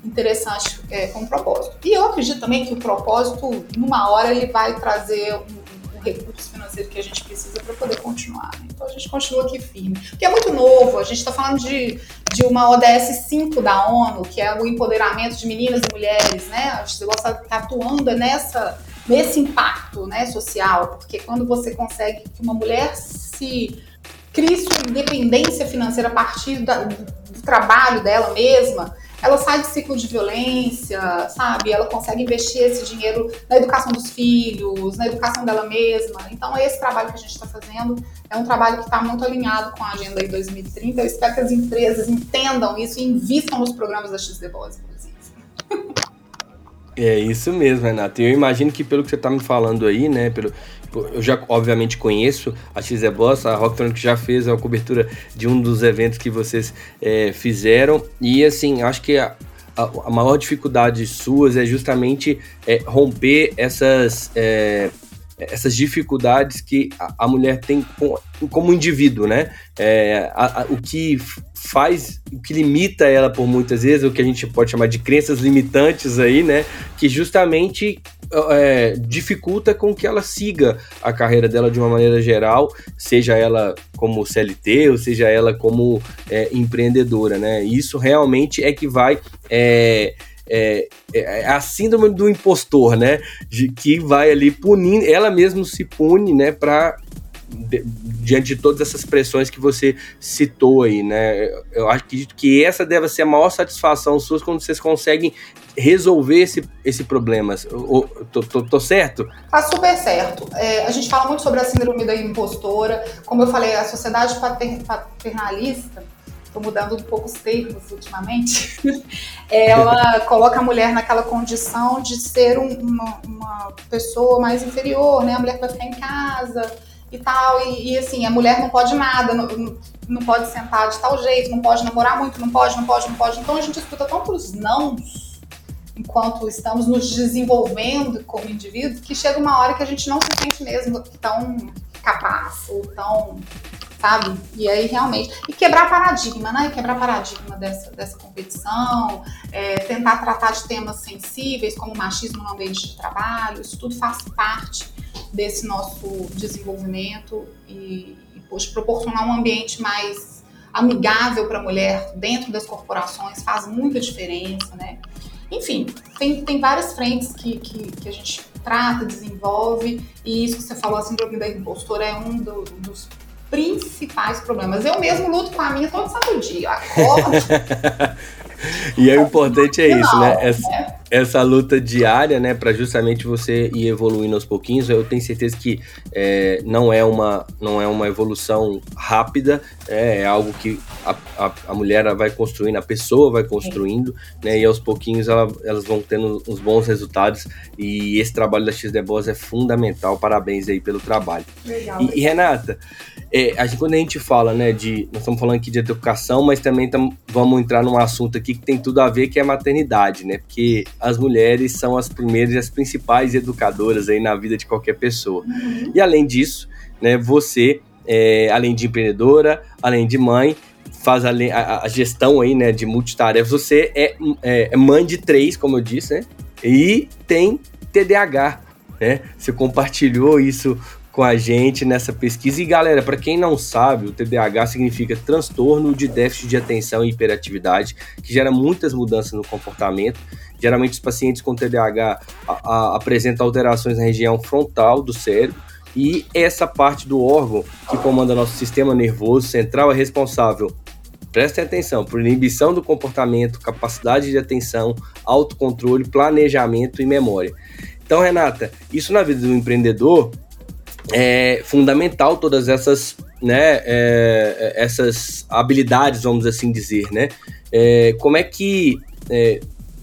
interessante é, com o propósito. E eu acredito também que o propósito, numa hora, ele vai trazer um, um recurso financeiro que a gente precisa para poder continuar. Né? Então a gente continua aqui firme. Porque é muito novo, a gente está falando de, de uma ODS 5 da ONU, que é o empoderamento de meninas e mulheres, né? A gente gosta estar atuando nessa, nesse impacto né, social, porque quando você consegue que uma mulher se crie sua independência financeira a partir da, do trabalho dela mesma, ela sai de ciclo de violência, sabe? Ela consegue investir esse dinheiro na educação dos filhos, na educação dela mesma. Então, esse trabalho que a gente está fazendo é um trabalho que está muito alinhado com a Agenda 2030. Eu espero que as empresas entendam isso e invistam nos programas da XDBOS, inclusive.
É isso mesmo, Renato. Eu imagino que pelo que você está me falando aí, né, pelo, eu já obviamente conheço a XE Boss, a Rocktronic já fez a cobertura de um dos eventos que vocês é, fizeram e assim, acho que a, a, a, maior dificuldade suas é justamente é, romper essas é, essas dificuldades que a, a mulher tem com, como indivíduo, né? É, a, o que faz, o que limita ela por muitas vezes, o que a gente pode chamar de crenças limitantes aí, né? Que justamente é, dificulta com que ela siga a carreira dela de uma maneira geral, seja ela como CLT ou seja ela como é, empreendedora, né? Isso realmente é que vai é, é, é, a síndrome do impostor, né? De que vai ali punindo, ela mesma se pune, né? Para diante de todas essas pressões que você citou aí, né? Eu acredito que essa deve ser a maior satisfação sua quando vocês conseguem resolver esse, esse problema. Eu, tô, tô, tô, certo?
Tá super certo. É, a gente fala muito sobre a síndrome da impostora. Como eu falei, a sociedade paternalista, estou mudando um pouco os termos ultimamente, ela coloca a mulher naquela condição de ser um, uma, uma pessoa mais inferior, né? A mulher que vai ficar em casa e tal. E, e, assim, a mulher não pode nada, não, não pode sentar de tal jeito, não pode namorar muito, não pode, não pode, não pode. Então a gente escuta tantos nãos enquanto estamos nos desenvolvendo como indivíduos, que chega uma hora que a gente não se sente mesmo tão capaz ou tão sabe? E aí realmente. E quebrar paradigma, né? Quebrar paradigma dessa, dessa competição, é, tentar tratar de temas sensíveis, como machismo no ambiente de trabalho, isso tudo faz parte desse nosso desenvolvimento e, e poxa, proporcionar um ambiente mais amigável para a mulher dentro das corporações faz muita diferença, né? Enfim, tem, tem várias frentes que, que, que a gente trata, desenvolve, e isso que você falou, a síndrome da impostora é um do, dos principais problemas. Eu mesmo luto com a minha todo santo dia. Acordo.
e é o importante é isso, né? Essa, essa luta diária, né, para justamente você ir evoluindo aos pouquinhos. Eu tenho certeza que é, não, é uma, não é uma evolução rápida, é, é algo que a, a, a, mulher vai construindo, a pessoa vai construindo, né, e aos pouquinhos ela, elas vão tendo uns bons resultados. E esse trabalho da XD Boss é fundamental. Parabéns aí pelo trabalho.
Legal,
e, e Renata, é, a gente, quando a gente fala, né, de. Nós estamos falando aqui de educação, mas também tam, vamos entrar num assunto aqui que tem tudo a ver, que é a maternidade, né? Porque as mulheres são as primeiras e as principais educadoras aí na vida de qualquer pessoa. Uhum. E além disso, né, você, é, além de empreendedora, além de mãe, faz a, a, a gestão aí, né, de multitarefas. Você é, é, é mãe de três, como eu disse, né? E tem TDAH, né? Você compartilhou isso com a gente nessa pesquisa. E galera, para quem não sabe, o TDAH significa transtorno de déficit de atenção e hiperatividade, que gera muitas mudanças no comportamento. Geralmente, os pacientes com TDAH a, a, apresentam alterações na região frontal do cérebro. E essa parte do órgão que comanda nosso sistema nervoso central é responsável prestem atenção, por inibição do comportamento, capacidade de atenção, autocontrole, planejamento e memória. Então, Renata, isso na vida do empreendedor é fundamental todas essas, né, é, é, essas habilidades, vamos assim dizer, né? É, como é que é,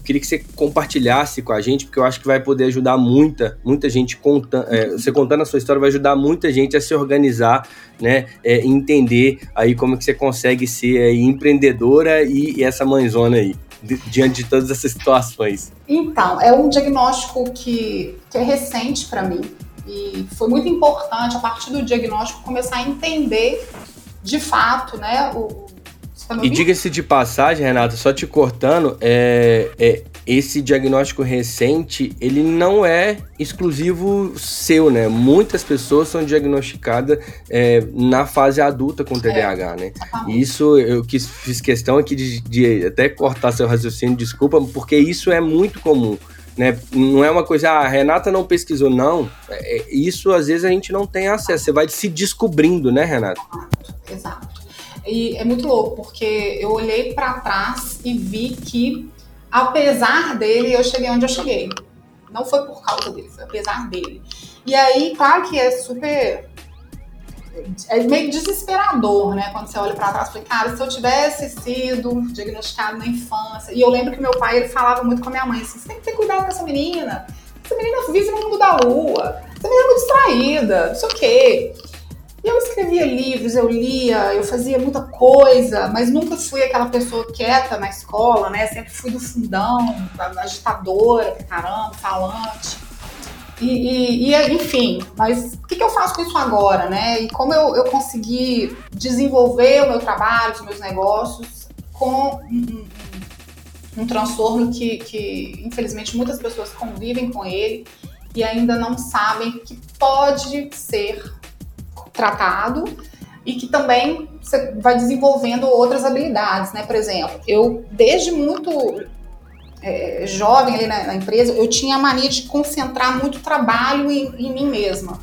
queria que você compartilhasse com a gente, porque eu acho que vai poder ajudar muita, muita gente contando, é, você contando a sua história vai ajudar muita gente a se organizar, né, é, entender aí como que você consegue ser aí, empreendedora e, e essa mãezona aí diante de todas essas situações?
Então, é um diagnóstico que, que é recente para mim. E foi muito importante, a partir do diagnóstico, começar a entender de fato, né? O,
tá e diga-se de passagem, Renato, só te cortando, é, é, esse diagnóstico recente, ele não é exclusivo seu, né? Muitas pessoas são diagnosticadas é, na fase adulta com TDAH, né? E isso eu quis, fiz questão aqui de, de até cortar seu raciocínio, desculpa, porque isso é muito comum. Né? Não é uma coisa, ah, a Renata não pesquisou, não. É, é, isso às vezes a gente não tem acesso. Você vai se descobrindo, né, Renata?
Exato. E é muito louco, porque eu olhei para trás e vi que, apesar dele, eu cheguei onde eu cheguei. Não foi por causa dele, foi apesar dele. E aí, claro que é super é meio desesperador, né? Quando você olha para trás, falei, cara, se eu tivesse sido diagnosticado na infância. E eu lembro que meu pai ele falava muito com a minha mãe assim: você tem que ter cuidado com essa menina. Essa menina vive no mundo da lua. Essa menina é muito distraída, não sei o quê. E eu escrevia livros, eu lia, eu fazia muita coisa, mas nunca fui aquela pessoa quieta na escola, né? Sempre fui do fundão, agitadora caramba, falante. E, e, e, enfim, mas o que, que, eu faço com isso agora, né? E como eu, eu consegui desenvolver o meu trabalho, os meus negócios com um, um, um transtorno que, que, infelizmente, muitas pessoas convivem com ele e ainda não sabem que pode ser tratado e que também você vai desenvolvendo outras habilidades, né? Por exemplo, eu desde muito é, jovem ali na, na, empresa, eu tinha a mania de concentrar muito trabalho em, em, mim mesma.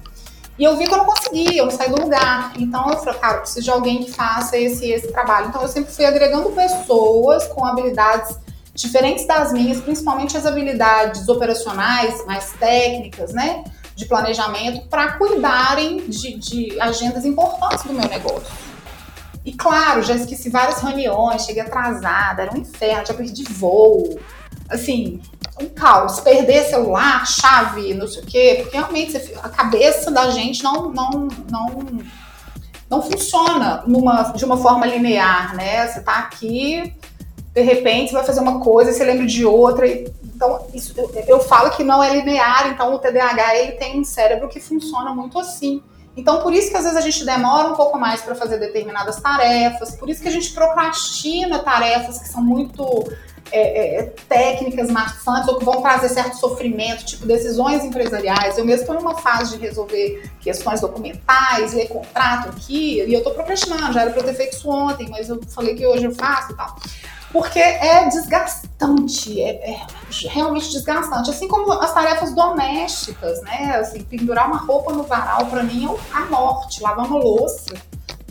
E eu vi que eu não conseguia, eu não saí do lugar. Então eu falei, cara, eu preciso de alguém que faça esse esse trabalho. Então eu sempre fui agregando pessoas com habilidades diferentes das minhas, principalmente as habilidades operacionais, mais técnicas, né? De planejamento, para cuidarem de, de agendas importantes do meu negócio. E claro, já esqueci várias reuniões, cheguei atrasada, era um inferno, já perdi voo, assim, um caos. Perder celular, chave, não sei o quê, porque realmente a cabeça da gente não, não, não, não funciona numa, de uma forma linear, né? Você tá aqui, de repente você vai fazer uma coisa, você lembra de outra Então, isso, eu, eu falo que não é linear, então o TDAH ele tem um cérebro que funciona muito assim. Então, por isso que às vezes a gente demora um pouco mais para fazer determinadas tarefas, por isso que a gente procrastina tarefas que são muito é, é, técnicas maçantes ou que vão trazer certo sofrimento, tipo decisões empresariais. Eu mesmo estou numa fase de resolver questões documentais, ler contrato aqui, e eu estou procrastinando, já era para eu ter feito isso ontem, mas eu falei que hoje eu faço e tal porque é desgastante, é, é, realmente desgastante. Assim como as tarefas domésticas, né? Assim, pendurar uma roupa no varal, para mim, é a morte. Lavar uma louça.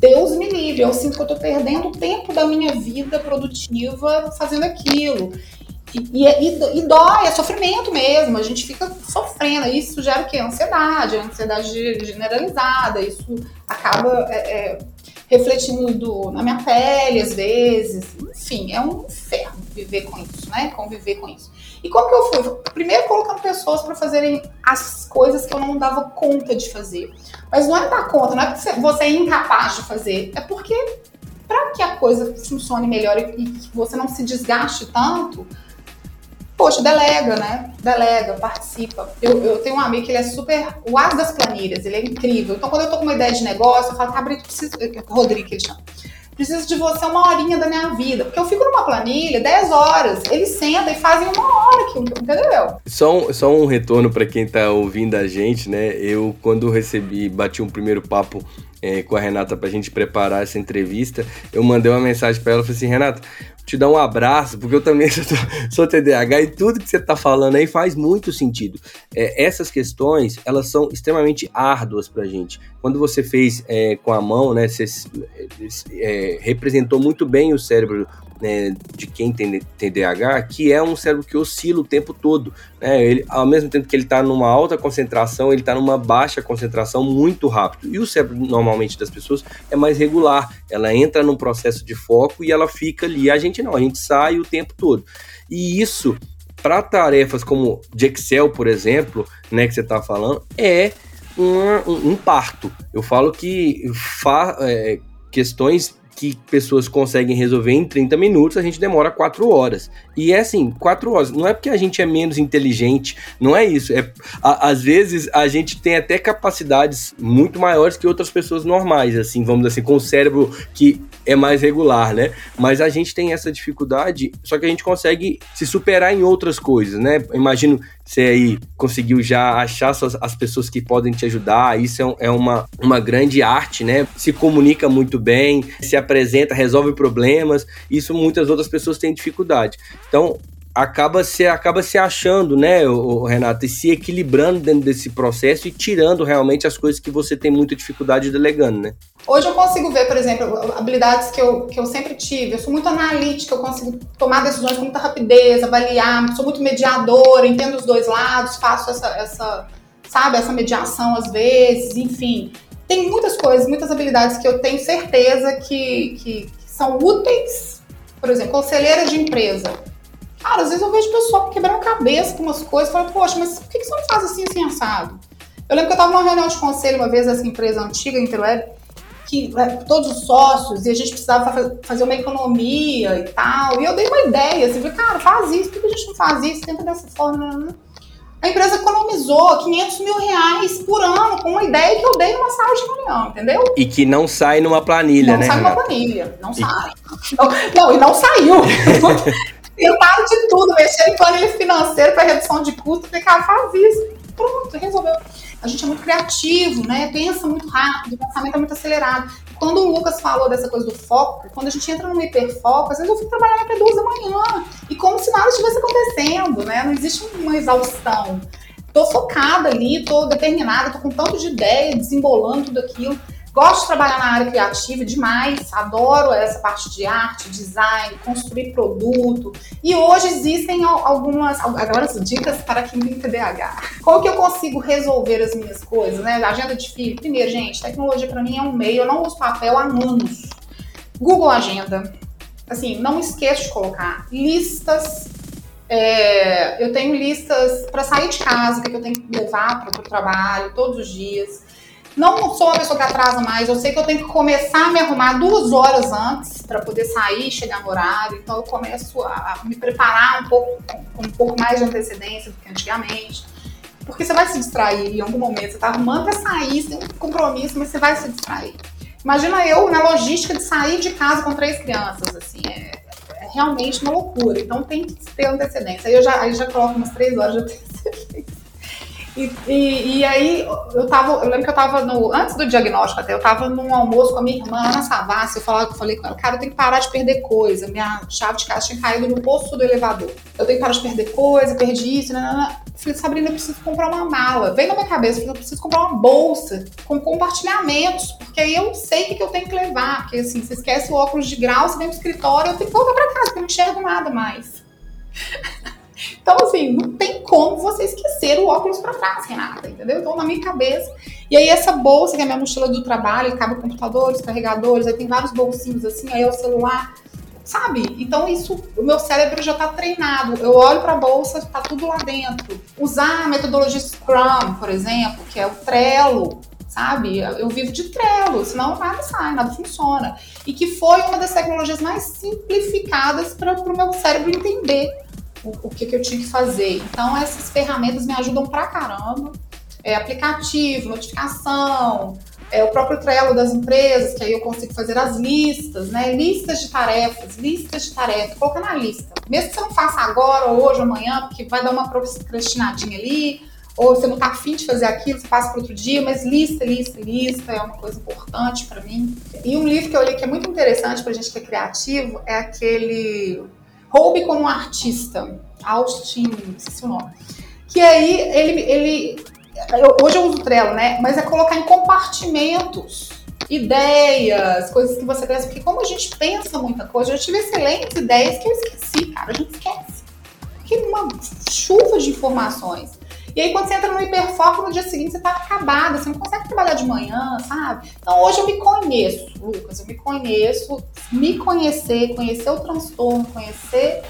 Deus me livre, eu sinto que eu tô perdendo o tempo da minha vida produtiva fazendo aquilo. E, e, e, dói, é sofrimento mesmo, a gente fica sofrendo. Isso gera o quê? Ansiedade, ansiedade generalizada, isso acaba é, é, refletindo do, na minha pele, às vezes. Enfim, é um inferno viver com isso, né? Conviver com isso. E como que eu fui? Primeiro colocando pessoas para fazerem as coisas que eu não dava conta de fazer. Mas não é dar conta, não é porque você é incapaz de fazer, é porque para que a coisa funcione melhor e que você não se desgaste tanto, poxa, delega, né? Delega, participa. Eu, eu tenho um amigo que ele é super o as das planilhas, ele é incrível. Então, quando eu tô com uma ideia de negócio, eu falo, tá, Brito, preciso. Rodrigo, ele chama. Preciso de você uma horinha da minha vida. Porque eu fico numa planilha 10 horas. Eles sentam e fazem uma hora aqui, entendeu?
Só um, só um retorno para quem tá ouvindo a gente, né? Eu, quando recebi, bati um primeiro papo é, com a Renata pra gente preparar essa entrevista, eu mandei uma mensagem para ela, falei assim, Renata, te dar um abraço, porque eu também sou, sou TDAH e tudo que você está falando aí faz muito sentido. É, essas questões, elas são extremamente árduas para a gente. Quando você fez é, com a mão, né, você é, representou muito bem o cérebro né, de quem tem TDAH, que é um cérebro que oscila o tempo todo. Né? Ele, ao mesmo tempo que ele está numa alta concentração, ele está numa baixa concentração muito rápido. E o cérebro, normalmente, das pessoas é mais regular. Ela entra num processo de foco e ela fica ali. A gente não, a gente sai o tempo todo. E isso, para tarefas como de Excel, por exemplo, né, que você está falando, é um, um, um, parto. Eu falo que fa, é, questões que pessoas conseguem resolver em 30 minutos, a gente demora 4 horas. E é assim, 4 horas. Não é porque a gente é menos inteligente, não é isso. É, a, às vezes a gente tem até capacidades muito maiores que outras pessoas normais, assim, vamos dizer assim, com o cérebro que é mais regular, né? Mas a gente tem essa dificuldade, só que a gente consegue se superar em outras coisas, né? Imagino você aí conseguiu já achar as pessoas que podem te ajudar, isso é, é, uma, uma grande arte, né? Se comunica muito bem, se apresenta, resolve problemas, isso muitas outras pessoas têm dificuldade. Então, acaba se, acaba se achando, né, o, Renato, e se equilibrando dentro desse processo e tirando realmente as coisas que você tem muita dificuldade delegando, né?
Hoje eu consigo ver, por exemplo, habilidades que eu, que eu sempre tive. Eu sou muito analítica, eu consigo tomar decisões com muita rapidez, avaliar, sou muito mediadora, entendo os dois lados, faço essa, essa sabe, essa mediação às vezes, enfim. Tem muitas coisas, muitas habilidades que eu tenho certeza que, que, que são úteis. Por exemplo, conselheira de empresa Cara, às vezes eu vejo pessoal quebrando a cabeça com umas coisas, falando, poxa, mas por que você não faz assim, assim, assado? Eu lembro que eu estava numa reunião de conselho uma vez dessa empresa antiga, Interweb, que né, todos os sócios, e a gente precisava fazer uma economia e tal. E eu dei uma ideia, assim, falei, cara, faz isso, por que a gente não faz isso? Tenta dessa forma. Né? A empresa economizou 500 mil reais por ano com uma ideia que eu dei numa sala de reunião, entendeu?
E que não sai numa planilha,
não
né?
Não sai numa planilha, não e... sai. Não, não, e não saiu. Tentaram de tudo, mexer em planilha financeira para redução de custo. Falei, cara, faz isso. Pronto, resolveu. A gente é muito criativo, né? Pensa muito rápido, o pensamento é muito acelerado. Quando o Lucas falou dessa coisa do foco, quando a gente entra num hiperfoco, às vezes eu fico trabalhando até duas da manhã. E como se nada estivesse acontecendo, né? Não existe uma exaustão. Tô focada ali, tô determinada, tô com tanto de ideia, desembolando tudo aquilo. Gosto de trabalhar na área criativa demais, adoro essa parte de arte, design, construir produto. E hoje existem algumas, algumas dicas para quem tem TDAH. Como que eu consigo resolver as minhas coisas, né? Agenda de filho. Primeiro, gente, tecnologia para mim é um meio, eu não uso papel há anos. Google Agenda. Assim, não esqueça de colocar listas é, eu tenho listas para sair de casa, que eu tenho que levar para o trabalho todos os dias. Não sou uma pessoa que atrasa mais, eu sei que eu tenho que começar a me arrumar duas horas antes para poder sair, chegar no horário. Então eu começo a, me preparar um pouco com um pouco mais de antecedência do que antigamente. Porque você vai se distrair em algum momento, você tá arrumando para sair, sem compromisso, mas você vai se distrair. Imagina eu na logística de sair de casa com três crianças, assim, é, é realmente uma loucura. Então tem que ter antecedência. Aí eu já, aí já coloco umas três horas de antecedência. E, e, e, aí eu tava, eu lembro que eu tava no, antes do diagnóstico até, eu tava num almoço com a minha irmã Ana Savassi, eu falava, eu falei com ela, cara, eu tenho que parar de perder coisa, minha chave de casa tinha caído no poço do elevador, eu tenho que parar de perder coisa, perdi isso, né, falei, Sabrina, eu preciso comprar uma mala, veio na minha cabeça, eu, eu preciso comprar uma bolsa com compartilhamentos, porque aí eu sei o que, que eu tenho que levar, porque assim, você esquece o óculos de grau, você vem pro escritório, eu tenho que voltar pra casa, porque eu não enxergo nada mais. Então, assim, não tem como você esquecer o óculos para trás, Renata, entendeu? Então, na minha cabeça. E aí, essa bolsa, que é a minha mochila do trabalho, cabe computadores, carregadores, aí tem vários bolsinhos assim, aí é o celular, sabe? Então, isso, o meu cérebro já tá treinado. Eu olho para a bolsa, tá tudo lá dentro. Usar a metodologia Scrum, por exemplo, que é o Trello, sabe? Eu vivo de Trello, senão nada sai, nada funciona. E que foi uma das tecnologias mais simplificadas para o meu cérebro entender o, o que, que eu tinha que fazer. Então, essas ferramentas me ajudam pra caramba. É, aplicativo, notificação, é, o próprio Trello das empresas, que aí eu consigo fazer as listas, né? Listas de tarefas, listas de tarefas, colocar na lista. Mesmo que você não faça agora, ou hoje, ou amanhã, porque vai dar uma procrastinadinha ali, ou você não tá afim de fazer aquilo, você passa para outro dia, mas lista, lista, lista é uma coisa importante para mim. E um livro que eu li que é muito interessante pra gente que é criativo é aquele Roube como artista. Austin, não sei se o nome. Que aí ele, ele eu, hoje eu uso Trello, né? Mas é colocar em compartimentos ideias, coisas que você pensa, porque como a gente pensa muita coisa, eu tive excelentes ideias que eu esqueci, cara, a gente esquece. Porque uma chuva de informações. E aí, quando você entra no hiperfoco, no dia seguinte você tá acabada, você não consegue trabalhar de manhã, sabe? Então, hoje eu me conheço, Lucas, eu me conheço, me conhecer, conhecer o transtorno, conhecer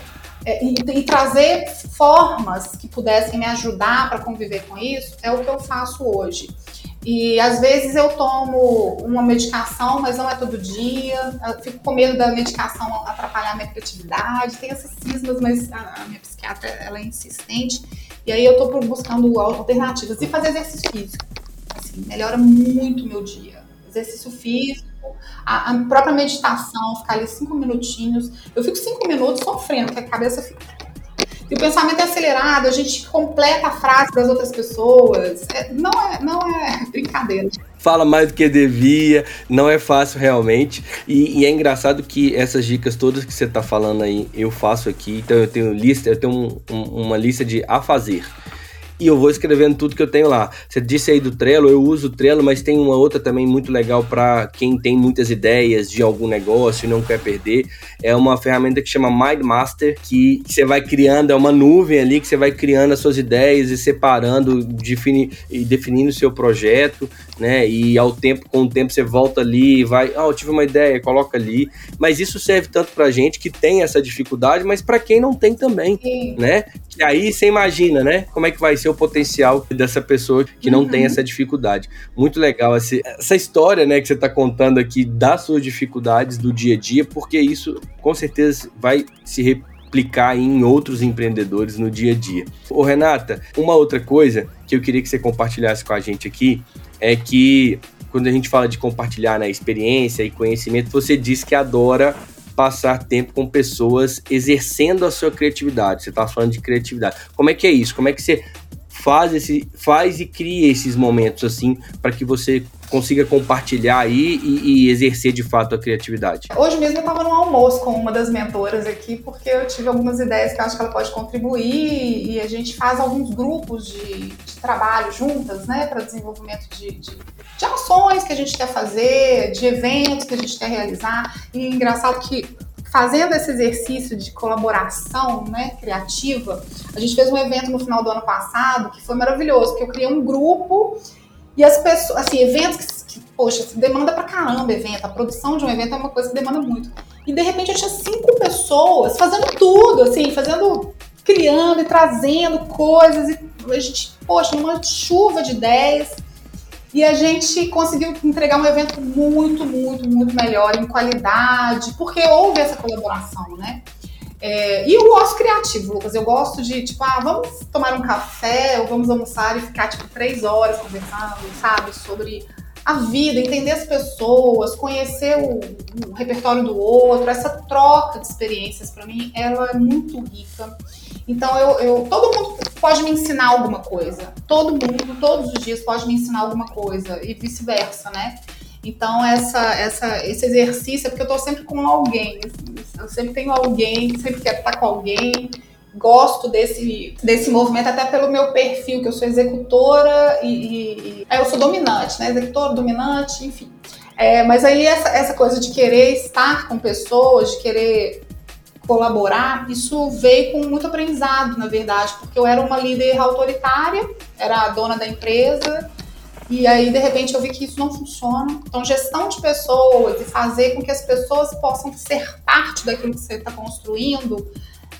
é, e, e, trazer formas que pudessem me ajudar para conviver com isso, é o que eu faço hoje. E às vezes eu tomo uma medicação, mas não é todo dia. Eu fico com medo da medicação atrapalhar minha criatividade. Tem essas cismas, mas a, a minha psiquiatra ela é insistente. E aí eu tô buscando alternativas. E fazer exercício físico. Assim, melhora muito o meu dia. Exercício físico, a, a, própria meditação, ficar ali cinco minutinhos. Eu fico cinco minutos sofrendo, que a cabeça fica. E o pensamento é acelerado, a gente completa a frase das outras pessoas. É, não, é, não é brincadeira
fala mais do que devia, não é fácil realmente. E, e, é engraçado que essas dicas todas que você está falando aí, eu faço aqui. Então eu tenho lista, eu tenho um, um, uma lista de a fazer e eu vou escrevendo tudo que eu tenho lá. Você disse aí do Trello, eu uso o Trello, mas tem uma outra também muito legal para quem tem muitas ideias de algum negócio e não quer perder. É uma ferramenta que chama MindMaster, que você vai criando, é uma nuvem ali que você vai criando as suas ideias e separando defini, e definindo o seu projeto, né? E ao tempo, com o tempo você volta ali e vai, ah, eu tive uma ideia, coloca ali. Mas isso serve tanto para gente que tem essa dificuldade, mas para quem não tem também, Sim. né? E aí você imagina, né? Como é que vai ser o potencial dessa pessoa que não uhum. tem essa dificuldade. Muito legal esse, essa história, né, que você está contando aqui das suas dificuldades do dia a dia, porque isso com certeza vai se replicar em outros empreendedores no dia a dia. Ô Renata, uma outra coisa que eu queria que você compartilhasse com a gente aqui é que quando a gente fala de compartilhar né, experiência e conhecimento, você diz que adora passar tempo com pessoas exercendo a sua criatividade. Você está falando de criatividade. Como é que é isso? Como é que você faz, esse, faz e cria esses momentos assim para que você consiga compartilhar aí e, e, exercer de fato a criatividade.
Hoje mesmo eu estava num almoço com uma das mentoras aqui porque eu tive algumas ideias que eu acho que ela pode contribuir e a gente faz alguns grupos de, de trabalho juntas, né, para desenvolvimento de, de, de ações que a gente quer fazer, de eventos que a gente quer realizar. E engraçado que fazendo esse exercício de colaboração né, criativa, a gente fez um evento no final do ano passado que foi maravilhoso, porque eu criei um grupo e as pessoas, assim, eventos que, que poxa, demanda pra caramba evento, a produção de um evento é uma coisa que demanda muito. E de repente eu tinha cinco pessoas fazendo tudo, assim, fazendo, criando e trazendo coisas, e a gente, poxa, numa chuva de ideias. E a gente conseguiu entregar um evento muito, muito, muito melhor em qualidade, porque houve essa colaboração, né? É, e eu gosto criativo, Lucas. Eu gosto de, tipo, ah, vamos tomar um café ou vamos almoçar e ficar, tipo, três horas conversando, sabe? Sobre a vida, entender as pessoas, conhecer o, o repertório do outro. Essa troca de experiências, para mim, ela é muito rica. Então, eu, eu, todo mundo pode me ensinar alguma coisa. Todo mundo, todos os dias, pode me ensinar alguma coisa. E vice-versa, né? Então, essa, essa, esse exercício é porque eu estou sempre com alguém. Eu sempre tenho alguém, sempre quero estar com alguém. Gosto desse, desse movimento, até pelo meu perfil, que eu sou executora e. e, e é, eu sou dominante, né? Executora, dominante, enfim. É, mas aí essa, essa coisa de querer estar com pessoas, de querer colaborar, isso veio com muito aprendizado, na verdade, porque eu era uma líder autoritária, era a dona da empresa, e aí de repente eu vi que isso não funciona. Então, gestão de pessoas e fazer com que as pessoas possam ser parte daquilo que você está construindo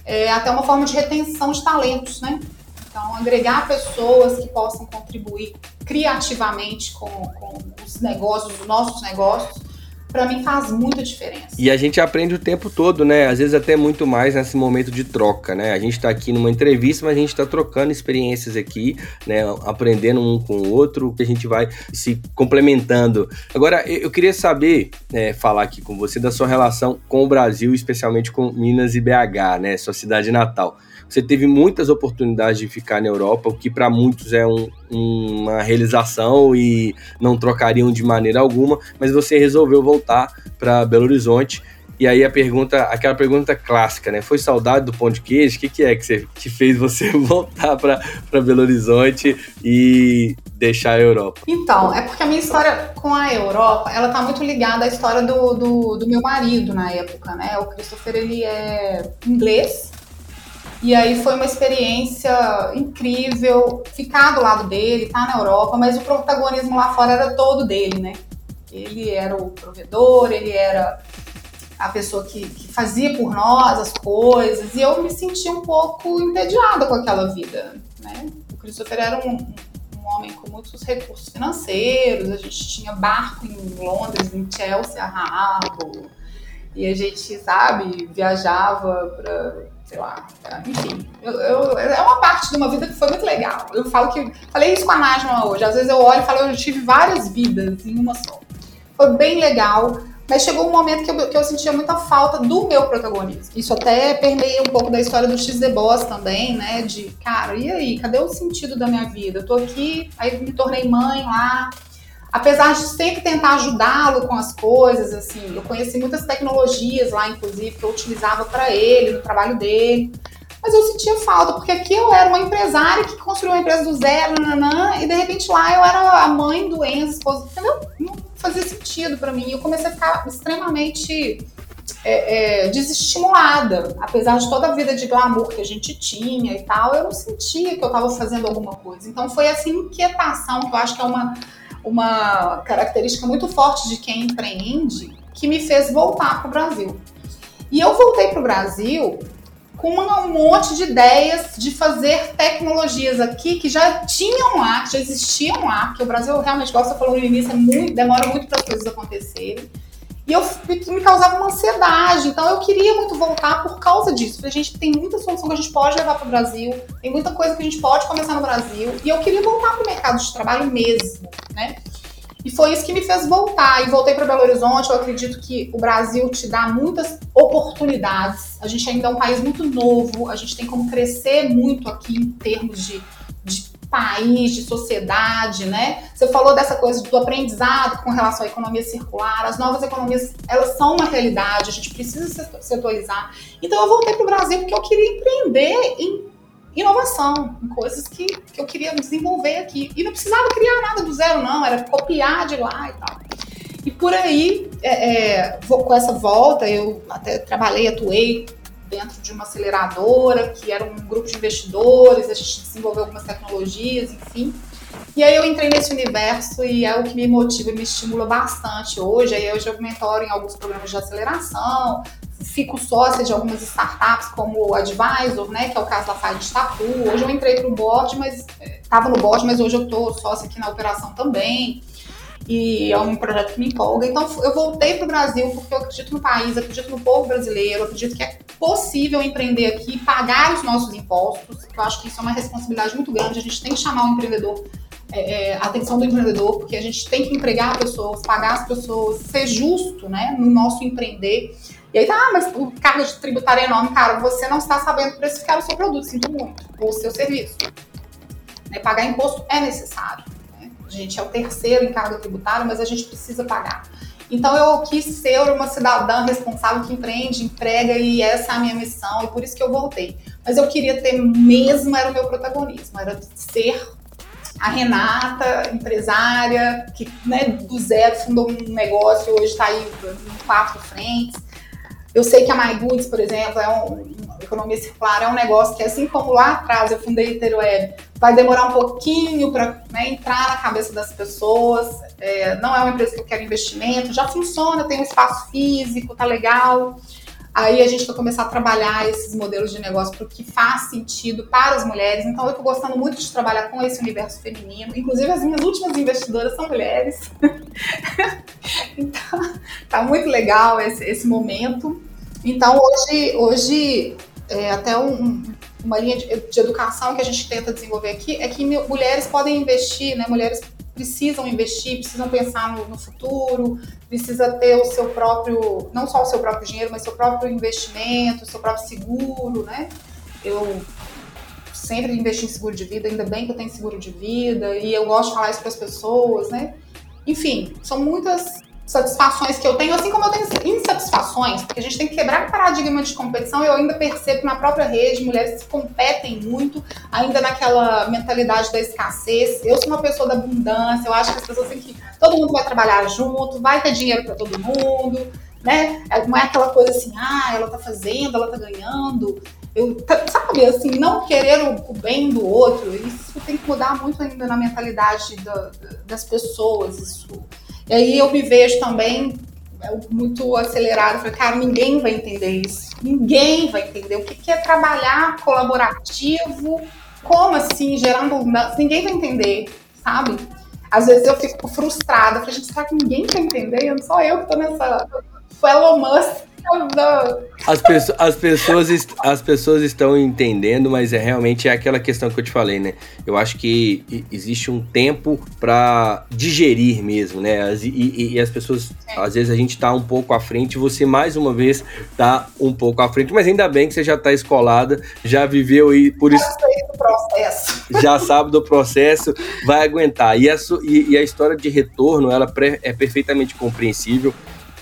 é até uma forma de retenção de talentos, né? Então, agregar pessoas que possam contribuir criativamente com, com os negócios, os nossos negócios, para mim faz muita diferença.
E a gente aprende o tempo todo, né? Às vezes até muito mais nesse momento de troca, né? A gente está aqui numa entrevista, mas a gente está trocando experiências aqui, né? Aprendendo um com o outro, que a gente vai se complementando. Agora, eu queria saber, né, falar aqui com você da sua relação com o Brasil, especialmente com Minas e BH, né? Sua cidade natal. Você teve muitas oportunidades de ficar na Europa, o que para muitos é um, uma realização e não trocariam de maneira alguma, mas você resolveu voltar para Belo Horizonte. E aí a pergunta, aquela pergunta clássica, né? Foi saudade do pão de queijo? O que, que é que, você, que fez você voltar para Belo Horizonte e deixar a Europa?
Então, é porque a minha história com a Europa, ela tá muito ligada à história do, do, do meu marido na época, né? O Christopher, ele é inglês, e aí foi uma experiência incrível ficar do lado dele, estar tá na Europa, mas o protagonismo lá fora era todo dele, né? Ele era o provedor, ele era a pessoa que, que fazia por nós as coisas, e eu me senti um pouco entediada com aquela vida, né? O Christopher era um, um homem com muitos recursos financeiros, a gente tinha barco em Londres, em Chelsea, a rabo, e a gente, sabe, viajava para sei lá, enfim. Eu, eu, é uma parte de uma vida que foi muito legal. Eu falo que. Falei isso com a Najma hoje. Às vezes eu olho e falo, eu tive várias vidas em uma só. Foi bem legal. Mas chegou um momento que eu, que eu sentia muita falta do meu protagonismo. Isso até permeia um pouco da história do X The Boss também, né? De, cara, e aí? Cadê o sentido da minha vida? Eu tô aqui, aí me tornei mãe lá, apesar de sempre tentar ajudá-lo com as coisas, assim, eu conheci muitas tecnologias lá, inclusive, que eu utilizava para ele, no trabalho dele. Mas eu sentia falta, porque aqui eu era uma empresária que construiu uma empresa do zero, nanã, e de repente lá eu era a mãe do Enzo, esposa, entendeu? Não fazia sentido para mim. Eu comecei a ficar extremamente é, é, desestimulada. Apesar de toda a vida de glamour que a gente tinha e tal, eu não sentia que eu estava fazendo alguma coisa. Então foi essa inquietação, que eu acho que é uma uma característica muito forte de quem empreende que me fez voltar para o Brasil. E eu voltei para o Brasil com um monte de ideias de fazer tecnologias aqui que já tinham lá, que já existiam lá, porque o Brasil realmente, igual você falou no início, é muito, demora muito para as coisas acontecerem. E eu me causava uma ansiedade. Então eu queria muito voltar por causa disso. A gente tem muita solução que a gente pode levar para o Brasil, tem muita coisa que a gente pode começar no Brasil. E eu queria voltar para o mercado de trabalho mesmo, né? E foi isso que me fez voltar. E voltei para Belo Horizonte. Eu acredito que o Brasil te dá muitas oportunidades. A gente ainda é um país muito novo. A gente tem como crescer muito aqui em termos de, de país, de sociedade, né? Você falou dessa coisa do aprendizado com relação à economia circular. As novas economias, elas são uma realidade, a gente precisa se atualizar. Então eu voltei para o Brasil porque eu queria empreender em inovação, em coisas que, que eu queria desenvolver aqui. E não precisava criar nada do zero, não, era copiar de lá e tal. E por aí, é, é, com essa volta, eu até trabalhei, atuei dentro de uma aceleradora, que era um grupo de investidores, a gente desenvolveu algumas tecnologias, enfim. E aí eu entrei nesse universo e é o que me motiva e me estimula bastante hoje. Aí hoje eu mentoro em alguns programas de aceleração, fico sócia de algumas startups como o Advisor, né, que é o caso da Fire de Tatu. Hoje eu entrei para o board, mas estava no board, mas hoje eu estou sócia aqui na operação também. E é um projeto que me empolga. Então eu voltei para o Brasil porque eu acredito no país, acredito no povo brasileiro, acredito que é possível empreender aqui, pagar os nossos impostos. Eu acho que isso é uma responsabilidade muito grande. A gente tem que chamar o empreendedor é, é, a atenção do empreendedor, porque a gente tem que empregar pessoas, pagar as pessoas, ser justo né, no nosso empreender. E aí tá, ah, mas o cargo de tributário é enorme, cara, você não está sabendo precificar o seu produto, sinto muito, ou o seu serviço. Né, pagar imposto é necessário. Gente é o terceiro em carga tributária, mas a gente precisa pagar. Então eu quis ser uma cidadã responsável que empreende, emprega e essa é a minha missão e por isso que eu voltei. Mas eu queria ter mesmo era o meu protagonismo, era ser a Renata, empresária, que né, do zero fundou um negócio, hoje está aí em quatro frentes. Eu sei que a MyGoods, por exemplo, é um, economia circular, é um negócio que, assim como lá atrás eu fundei Interweb, vai demorar um pouquinho para né, entrar na cabeça das pessoas. É, não é uma empresa que eu quero investimento, já funciona, tem um espaço físico, tá legal. Aí a gente vai começar a trabalhar esses modelos de negócio o que faz sentido para as mulheres. Então eu estou gostando muito de trabalhar com esse universo feminino. Inclusive as minhas últimas investidoras são mulheres. então tá muito legal esse, esse momento. Então hoje, hoje é, até um, uma linha de, de, educação que a gente tenta desenvolver aqui é que mulheres podem investir, né? Mulheres precisam investir, precisam pensar no, no, futuro, precisa ter o seu próprio, não só o seu próprio dinheiro, mas seu próprio investimento, seu próprio seguro, né? Eu sempre investi em seguro de vida, ainda bem que eu tenho seguro de vida, e eu gosto de falar isso para as pessoas, né? Enfim, são muitas satisfações que eu tenho, assim como eu tenho insatisfações, porque a gente tem que quebrar o paradigma de competição. Eu ainda percebo que na própria rede mulheres competem muito, ainda naquela mentalidade da escassez. Eu sou uma pessoa da abundância, eu acho que as pessoas têm que. Todo mundo vai trabalhar junto, vai ter dinheiro para todo mundo, né? É, não é aquela coisa assim, ah, ela tá fazendo, ela tá ganhando. Eu, sabe, assim, não querer o, o bem do outro, isso tem que mudar muito ainda na mentalidade da, das pessoas. Isso e aí eu me vejo também é, muito acelerado. Falei, cara, ninguém vai entender isso. Ninguém vai entender o que é trabalhar colaborativo. Como assim, gerando. Ninguém vai entender, sabe? Às vezes eu fico frustrada. Falei, gente, será que ninguém tá entendendo? Só eu que tô nessa. Foi Elon Musk
as, pessoas, as, pessoas, as pessoas estão entendendo, mas é realmente é aquela questão que eu te falei, né? Eu acho que existe um tempo para digerir mesmo, né? As, e, e, as pessoas, é. às vezes a gente tá um pouco à frente, você mais uma vez tá um pouco à frente, mas ainda bem que você já tá escolada, já viveu e por isso.
processo.
Já sabe do processo, vai aguentar. E a, e, e a história de retorno, ela é perfeitamente compreensível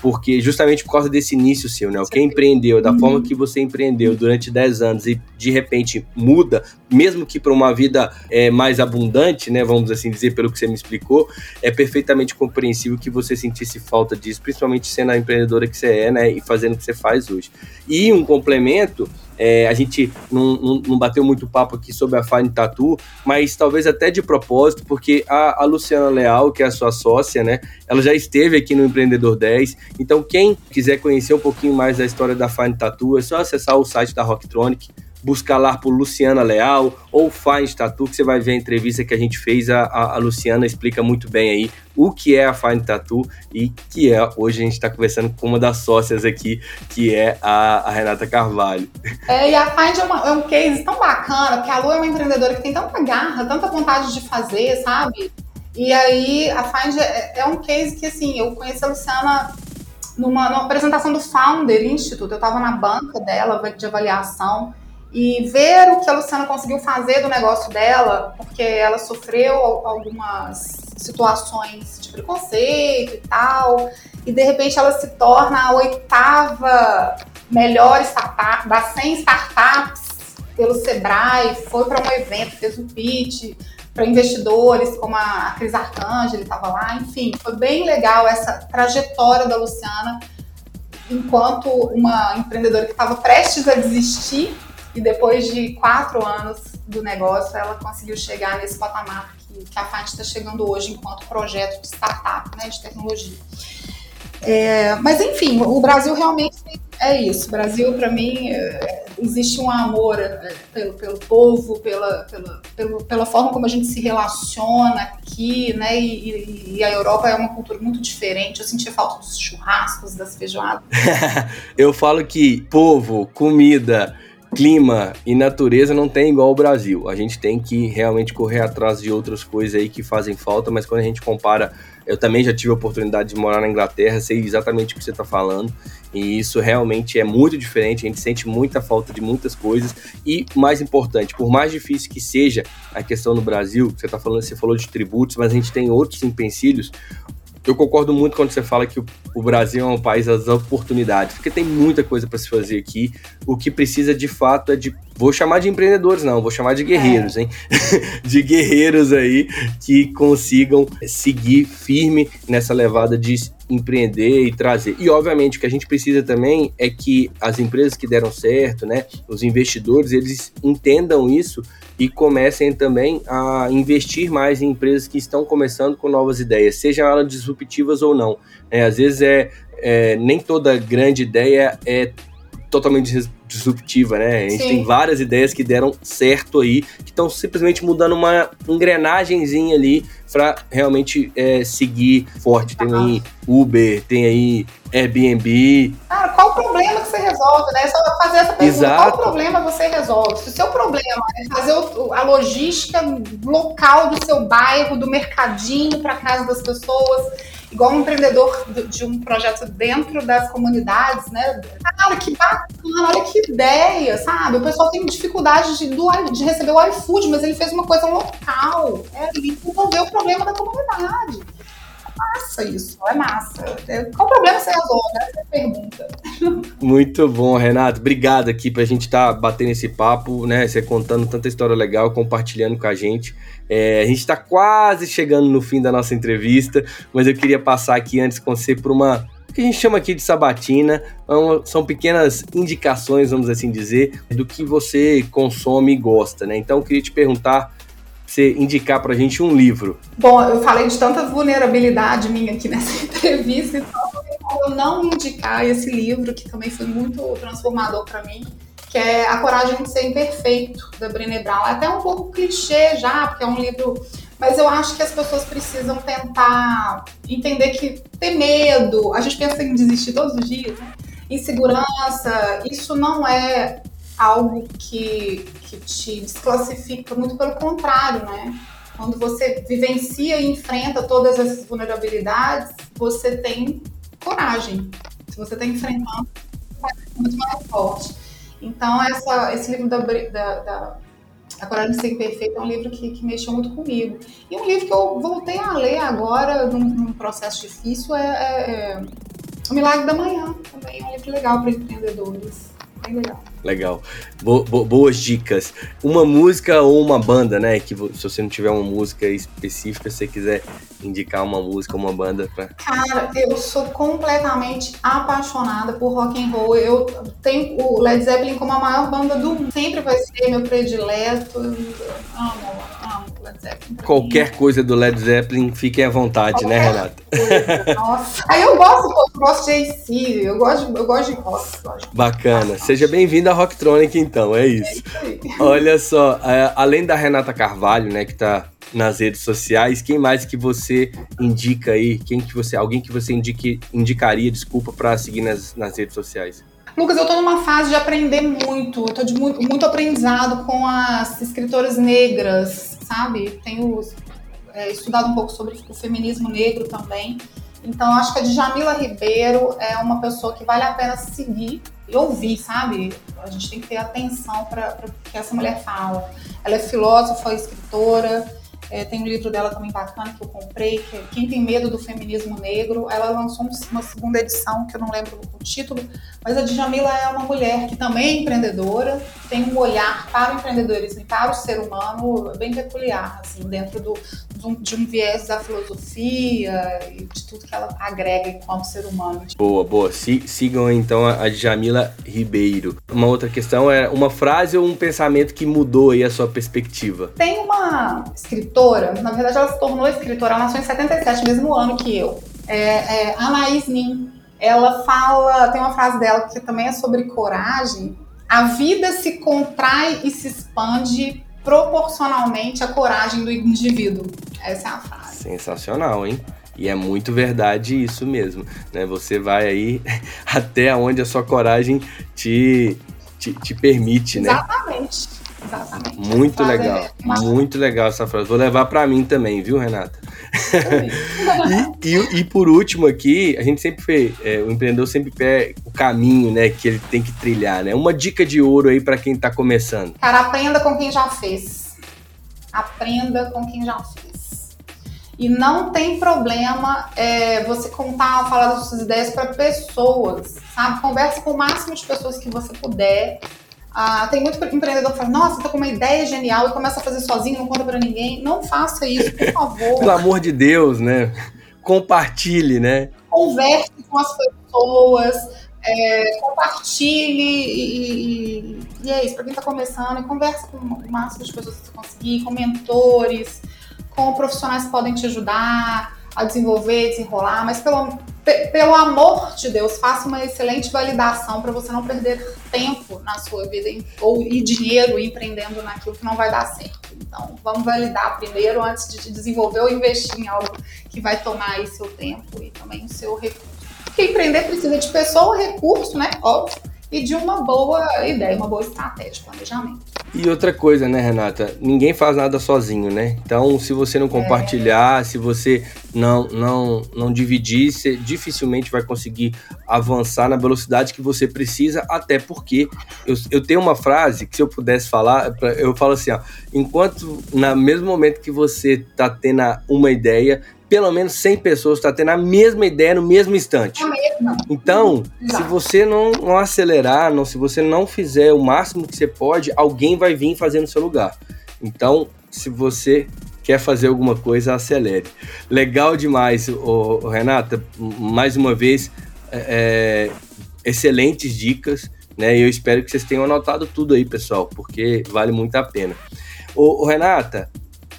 porque justamente por causa desse início seu, né? O que empreendeu, da forma que você empreendeu durante 10 anos e de repente muda, mesmo que para uma vida é, mais abundante, né? Vamos assim dizer, pelo que você me explicou, é perfeitamente compreensível que você sentisse falta disso, principalmente sendo a empreendedora que você é, né? E fazendo o que você faz hoje. E um complemento é, a gente não, não, não, bateu muito papo aqui sobre a Fine Tattoo, mas talvez até de propósito, porque a, a, Luciana Leal, que é a sua sócia, né? Ela já esteve aqui no Empreendedor 10. Então, quem quiser conhecer um pouquinho mais da história da Fine Tattoo, é só acessar o site da Rocktronic buscar lá por Luciana Leal ou Fine Tattoo, que você vai ver a entrevista que a gente fez. A, a, Luciana explica muito bem aí o que é a Fine Tattoo e que é, hoje a gente está conversando com uma das sócias aqui, que é a, a Renata Carvalho.
É, e a Find é, uma, é, um case tão bacana, porque a Lu é uma empreendedora que tem tanta garra, tanta vontade de fazer, sabe? E aí a Find é, é um case que, assim, eu conheci a Luciana numa, numa apresentação do Founder Institute, eu estava na banca dela de avaliação, e ver o que a Luciana conseguiu fazer do negócio dela, porque ela sofreu algumas situações de preconceito e tal, e de repente ela se torna a oitava melhor startup das 100 startups pelo Sebrae, foi para um evento, fez um pitch para investidores, como a Cris Arcangeli estava lá, enfim, foi bem legal essa trajetória da Luciana enquanto uma empreendedora que estava prestes a desistir e depois de quatro anos do negócio, ela conseguiu chegar nesse patamar que, que a FAT está chegando hoje enquanto projeto de startup, né, de tecnologia. É, mas enfim, o Brasil realmente é isso. Brasil, para mim, é, existe um amor é, pelo, pelo povo, pela, pela, pela, pela forma como a gente se relaciona aqui, né? E, e, a Europa é uma cultura muito diferente. Eu sentia falta dos churrascos, das feijoadas.
Eu falo que povo, comida clima e natureza não tem igual o Brasil. A gente tem que realmente correr atrás de outras coisas aí que fazem falta, mas quando a gente compara, eu também já tive a oportunidade de morar na Inglaterra, sei exatamente o que você está falando, e isso realmente é muito diferente, a gente sente muita falta de muitas coisas, e mais importante, por mais difícil que seja a questão no Brasil, você tá falando, você falou de tributos, mas a gente tem outros empecilhos, eu concordo muito quando você fala que o, Brasil é um país das oportunidades, porque tem muita coisa para se fazer aqui. O que precisa de fato é de. Vou chamar de empreendedores, não, vou chamar de guerreiros, é. hein? de guerreiros aí que consigam seguir firme nessa levada de empreender e trazer. E obviamente o que a gente precisa também é que as empresas que deram certo, né, os investidores, eles entendam isso e comecem também a investir mais em empresas que estão começando com novas ideias, sejam elas disruptivas ou não. É, às vezes é, é, nem toda grande ideia é totalmente disruptiva, né? A gente Sim. tem várias ideias que deram certo aí, que estão simplesmente mudando uma engrenagemzinha ali para realmente é, seguir forte. Tem aí Uber, tem aí Airbnb.
Cara, qual o problema que você resolve, né? É só fazer essa pergunta. Exato. Qual o problema você resolve? Se o seu problema é fazer a logística local do seu bairro, do mercadinho para casa das pessoas, igual um empreendedor de um projeto dentro das comunidades, né? Cara, que bacana, olha que ideia, sabe? O pessoal tem dificuldade de, de receber o iFood, mas ele fez uma coisa local. É, ele resolveu o problema da comunidade. Massa isso, é massa. Qual problema você resolve? Essa é a pergunta.
Muito bom, Renato. Obrigado aqui pra gente estar tá batendo esse papo, né? Você contando tanta história legal, compartilhando com a gente. É, a gente está quase chegando no fim da nossa entrevista, mas eu queria passar aqui antes com você por uma que a gente chama aqui de sabatina, são pequenas indicações, vamos assim dizer, do que você consome e gosta, né? Então eu queria te perguntar, você indicar pra gente um livro.
Bom, eu falei de tanta vulnerabilidade minha aqui nessa entrevista, então eu não indicar esse livro, que também foi muito transformador para mim, que é A Coragem de Ser Imperfeito, da Brené Brown. É até um pouco clichê já, porque é um livro. Mas eu acho que as pessoas precisam tentar entender que ter medo, a gente pensa em desistir todos os dias, né? insegurança, isso não é algo que, que te desclassifica, muito pelo contrário, né? Quando você vivencia e enfrenta todas essas vulnerabilidades, você tem coragem. Se você está enfrentando, você é muito mais forte. Então, essa, esse livro da, da, da A Coragem de Ser é um livro que, que, mexeu muito comigo. E um livro que eu voltei a ler agora, num, num processo difícil, é, é, é O Milagre da Manhã. Também é um livro legal para empreendedores. Bem legal.
Legal. Bo bo boas dicas. Uma música ou uma banda, né? Que se você não tiver uma música específica, se você quiser indicar uma música ou uma banda pra.
Cara, eu sou completamente apaixonada por rock and roll. Eu tenho o Led Zeppelin como a maior banda do mundo. Sempre vai ser meu predileto. Eu amo, amo Led Zeppelin.
Qualquer mim. coisa do Led Zeppelin, fiquem à vontade, né, Qualquer né, Renata?
Coisa. Nossa. Aí eu gosto, eu gosto de AC, eu gosto, eu gosto de rock.
Bacana. Seja bem-vindo Rocktronic, então, é isso. Olha só, é, além da Renata Carvalho, né, que tá nas redes sociais, quem mais que você indica aí? Quem que você, alguém que você indique, indicaria, desculpa, para seguir nas, nas redes sociais?
Lucas, eu tô numa fase de aprender muito, eu tô de muito, muito aprendizado com as escritoras negras, sabe? Tenho é, estudado um pouco sobre o feminismo negro também. Então, acho que a Djamila Ribeiro é uma pessoa que vale a pena seguir e ouvir, sabe? A gente tem que ter atenção para o que essa mulher fala. Ela é filósofa, escritora, é, tem um livro dela também bacana que eu comprei, que é Quem Tem Medo do Feminismo Negro. Ela lançou uma segunda edição, que eu não lembro o título, mas a Djamila é uma mulher que também é empreendedora, tem um olhar para o empreendedorismo e para o ser humano bem peculiar, assim, dentro do, de um viés da filosofia e de tudo que ela agrega enquanto ser humano.
Boa, boa. sigam então a Djamila Ribeiro. Uma outra questão é uma frase ou um pensamento que mudou aí a sua perspectiva?
Tem uma escritora, na verdade ela se tornou escritora, ela nasceu em 77, mesmo ano que eu. É, é Anaís Nin ela fala, tem uma frase dela que também é sobre coragem. A vida se contrai e se expande proporcionalmente à coragem do indivíduo. Essa é a frase.
Sensacional, hein? E é muito verdade isso mesmo, né? Você vai aí até onde a sua coragem te, te, te permite,
né? Exatamente. Exatamente.
Muito legal, é muito legal essa frase. Vou levar para mim também, viu, Renata? e, e, e, por último aqui, a gente sempre fez, é, o empreendedor sempre pega o caminho, né, que ele tem que trilhar, né? Uma dica de ouro aí para quem está começando.
Cara, aprenda com quem já fez. Aprenda com quem já fez. E não tem problema é, você contar, falar das suas ideias para pessoas, sabe? Converse com o máximo de pessoas que você puder ah, tem muito empreendedor que fala, nossa, tô com uma ideia genial e começa a fazer sozinho, não conta para ninguém. Não faça isso, por favor.
Pelo amor de Deus, né? Compartilhe, né?
Converse com as pessoas, é, compartilhe e, e, e, é isso, para quem está começando, converse com o máximo de pessoas que você conseguir, com mentores, com profissionais que podem te ajudar a desenvolver, desenrolar, mas pelo, pelo amor de Deus, faça uma excelente validação para você não perder tempo na sua vida ou e dinheiro empreendendo naquilo que não vai dar certo. Então, vamos validar primeiro antes de desenvolver ou investir em algo que vai tomar aí seu tempo e também o seu recurso. Porque empreender precisa de pessoa, recurso, né? Óbvio e de uma boa ideia, uma boa estratégia, planejamento.
E outra coisa, né, Renata? Ninguém faz nada sozinho, né? Então, se você não compartilhar, é. se você não não não dividir, você dificilmente vai conseguir avançar na velocidade que você precisa, até porque eu, eu tenho uma frase que se eu pudesse falar, eu falo assim, ó, enquanto no mesmo momento que você tá tendo uma ideia, pelo menos 100 pessoas estão tá tendo a mesma ideia no mesmo instante. Então, se você não, não, acelerar, não, se você não fizer o máximo que você pode, alguém vai vir fazer no seu lugar. Então, se você quer fazer alguma coisa, acelere. Legal demais, ô, ô, Renata. Mais uma vez, é, é excelentes dicas, né? E eu espero que vocês tenham anotado tudo aí, pessoal, porque vale muito a pena. Ô, ô Renata,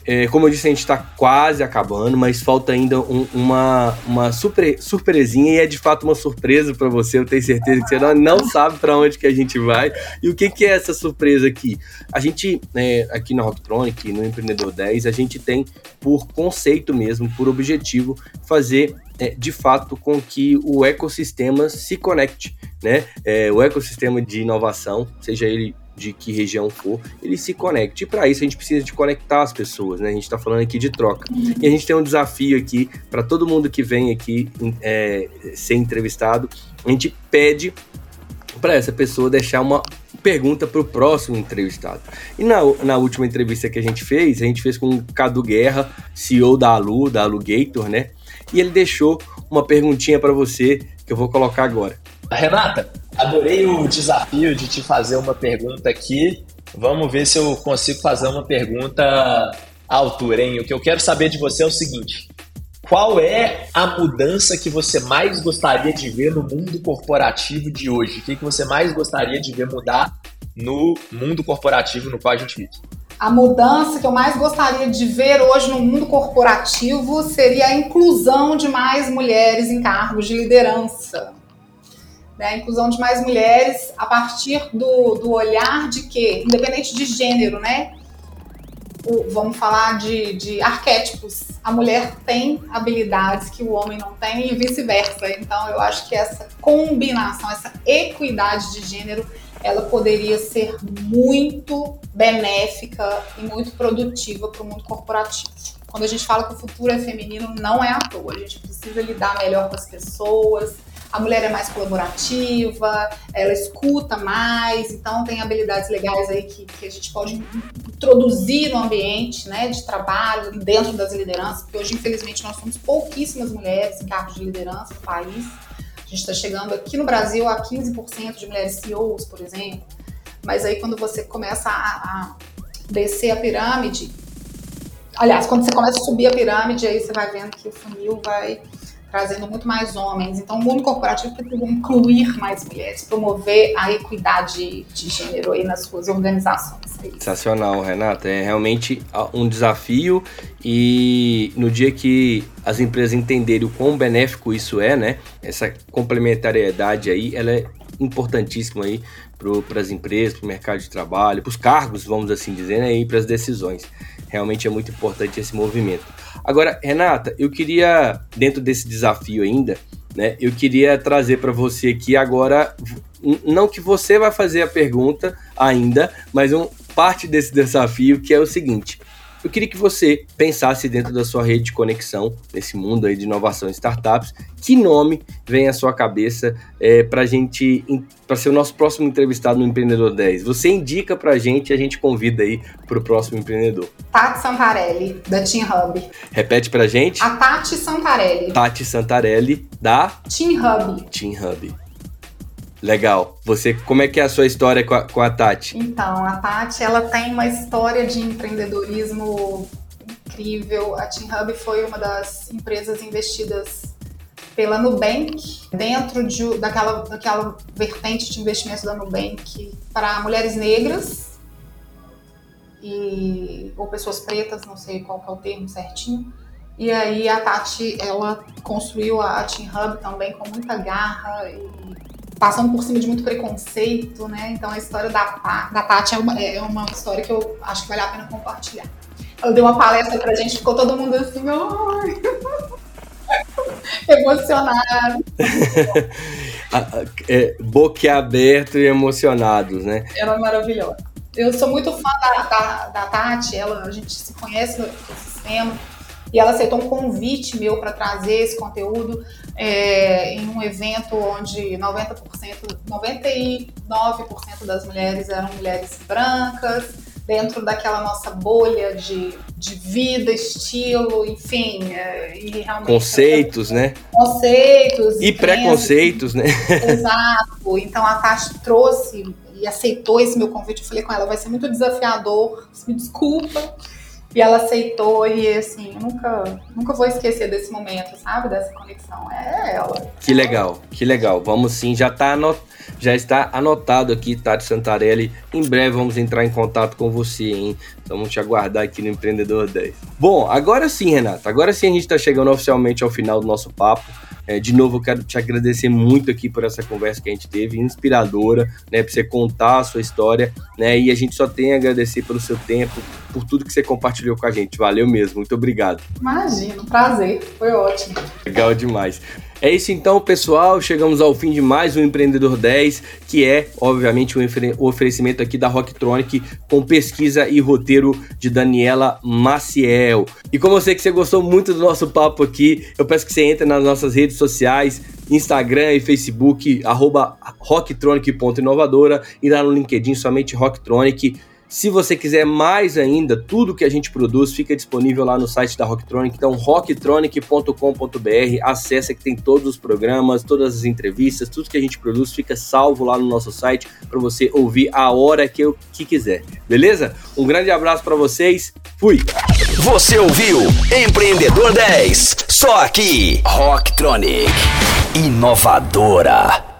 é, como eu disse, a gente está quase acabando, mas falta ainda um, uma, uma surpre, surpresinha e é de fato uma surpresa para você. Eu tenho certeza que você não, sabe para onde que a gente vai. E o que, que é essa surpresa aqui? A gente, é, aqui na Rocktronic, no Empreendedor 10, a gente tem por conceito mesmo, por objetivo, fazer é, de fato com que o ecossistema se conecte, né? É, o ecossistema de inovação, seja ele de que região for, ele se conecte. E para isso a gente precisa de conectar as pessoas, né? A gente está falando aqui de troca. E a gente tem um desafio aqui para todo mundo que vem aqui é, ser entrevistado. A gente pede para essa pessoa deixar uma pergunta para o próximo entrevistado. E na, na última entrevista que a gente fez, a gente fez com o Cadu Guerra, CEO da Alu, da Alugator, né? E ele deixou uma perguntinha para você que eu vou colocar agora.
Renata, adorei o desafio de te fazer uma pergunta aqui. Vamos ver se eu consigo fazer uma pergunta à altura, hein? O que eu quero saber de você é o seguinte: qual é a mudança que você mais gostaria de ver no mundo corporativo de hoje? O que, que você mais gostaria de ver mudar no mundo corporativo no qual a gente vive?
A mudança que eu mais gostaria de ver hoje no mundo corporativo seria a inclusão de mais mulheres em cargos de liderança né, a inclusão de mais mulheres a partir do, do olhar de que, independente de gênero, né? O, vamos falar de, de arquétipos. A mulher tem habilidades que o homem não tem e vice-versa. Então, eu acho que essa combinação, essa equidade de gênero, ela poderia ser muito benéfica e muito produtiva para o mundo corporativo. Quando a gente fala que o futuro é feminino, não é à toa. A gente precisa lidar melhor com as pessoas, a mulher é mais colaborativa, ela escuta mais, então tem habilidades legais aí que, que a gente pode introduzir no ambiente né, de trabalho, dentro das lideranças, porque hoje, infelizmente, nós somos pouquíssimas mulheres em cargos de liderança no país. A gente está chegando aqui no Brasil a 15% de mulheres CEOs, por exemplo. Mas aí quando você começa a, a descer a pirâmide, aliás, quando você começa a subir a pirâmide, aí você vai vendo que o funil vai trazendo muito mais homens. Então, o mundo corporativo precisa incluir mais mulheres, promover a equidade de gênero aí nas suas organizações.
É Sensacional, Renata. É realmente um desafio e no dia que as empresas entenderem o quão benéfico isso é, né? Essa complementariedade aí, ela é importantíssima aí para as empresas, para o mercado de trabalho, para os cargos, vamos assim dizer, né, e para as decisões. Realmente é muito importante esse movimento. Agora, Renata, eu queria, dentro desse desafio ainda, né, eu queria trazer para você aqui agora, não que você vai fazer a pergunta ainda, mas um, parte desse desafio que é o seguinte: eu queria que você pensasse dentro da sua rede de conexão, nesse mundo aí de inovação e startups, que nome vem à sua cabeça é, para gente, para ser o nosso próximo entrevistado no Empreendedor 10? Você indica para a gente e a gente convida aí para o próximo empreendedor.
Tati Santarelli, da Team Hub.
Repete para a gente.
A Tati Santarelli.
Tati Santarelli, da
Team Hub.
Team Hub. Legal. Você, como é que é a sua história com a, com a Tati?
Então, a Tati, ela tem uma história de empreendedorismo incrível. A Team Hub foi uma das empresas investidas pela Nubank, dentro de, daquela, daquela vertente de investimento da Nubank para mulheres negras e, ou pessoas pretas, não sei qual é o termo certinho. E aí a Tati, ela construiu a Team Hub também com muita garra e passando por cima de muito preconceito, né? Então a história da, da Tati é uma, é uma história que eu acho que vale a pena compartilhar. Ela deu uma palestra pra gente, ficou todo mundo assim, ai, emocionado.
é, boquiaberto e emocionados, né?
Ela é maravilhosa. Eu sou muito fã da, da, da Tati, ela, a gente se conhece no sistema e ela aceitou um convite meu para trazer esse conteúdo é, em um evento onde 90%, 99% das mulheres eram mulheres brancas, dentro daquela nossa bolha de, de vida, estilo, enfim. É, e
realmente, conceitos, né?
Conceitos.
E preconceitos, né?
Exato. Então a Tati trouxe e aceitou esse meu convite. Eu falei com ela, vai ser muito desafiador, me desculpa e ela aceitou e assim, nunca, nunca vou esquecer desse momento, sabe? Dessa conexão. É ela.
Que legal, que legal. Vamos sim, já tá já está anotado aqui, Tati Santarelli. Em breve vamos entrar em contato com você, hein? Então vamos te aguardar aqui no Empreendedor 10. Bom, agora sim, Renata. Agora sim a gente está chegando oficialmente ao final do nosso papo. É, de novo, eu quero te agradecer muito aqui por essa conversa que a gente teve, inspiradora, né, para você contar a sua história, né, e a gente só tem a agradecer pelo seu tempo, por tudo que você compartilhou com a gente. Valeu mesmo, muito obrigado.
Imagina, prazer, foi ótimo.
Legal demais. É isso então, pessoal. Chegamos ao fim de mais um Empreendedor 10, que é, obviamente, o oferecimento aqui da Rocktronic com pesquisa e roteiro de Daniela Maciel. E como eu sei que você gostou muito do nosso papo aqui, eu peço que você entre nas nossas redes sociais, Instagram e Facebook, arroba rocktronic.inovadora e lá no LinkedIn somente Rocktronic. Se você quiser mais ainda, tudo que a gente produz fica disponível lá no site da Rocktronic, então rocktronic.com.br, acessa que tem todos os programas, todas as entrevistas, tudo que a gente produz fica salvo lá no nosso site para você ouvir a hora que, eu, que quiser, beleza? Um grande abraço para vocês, fui!
Você ouviu Empreendedor 10, só aqui, Rocktronic, inovadora.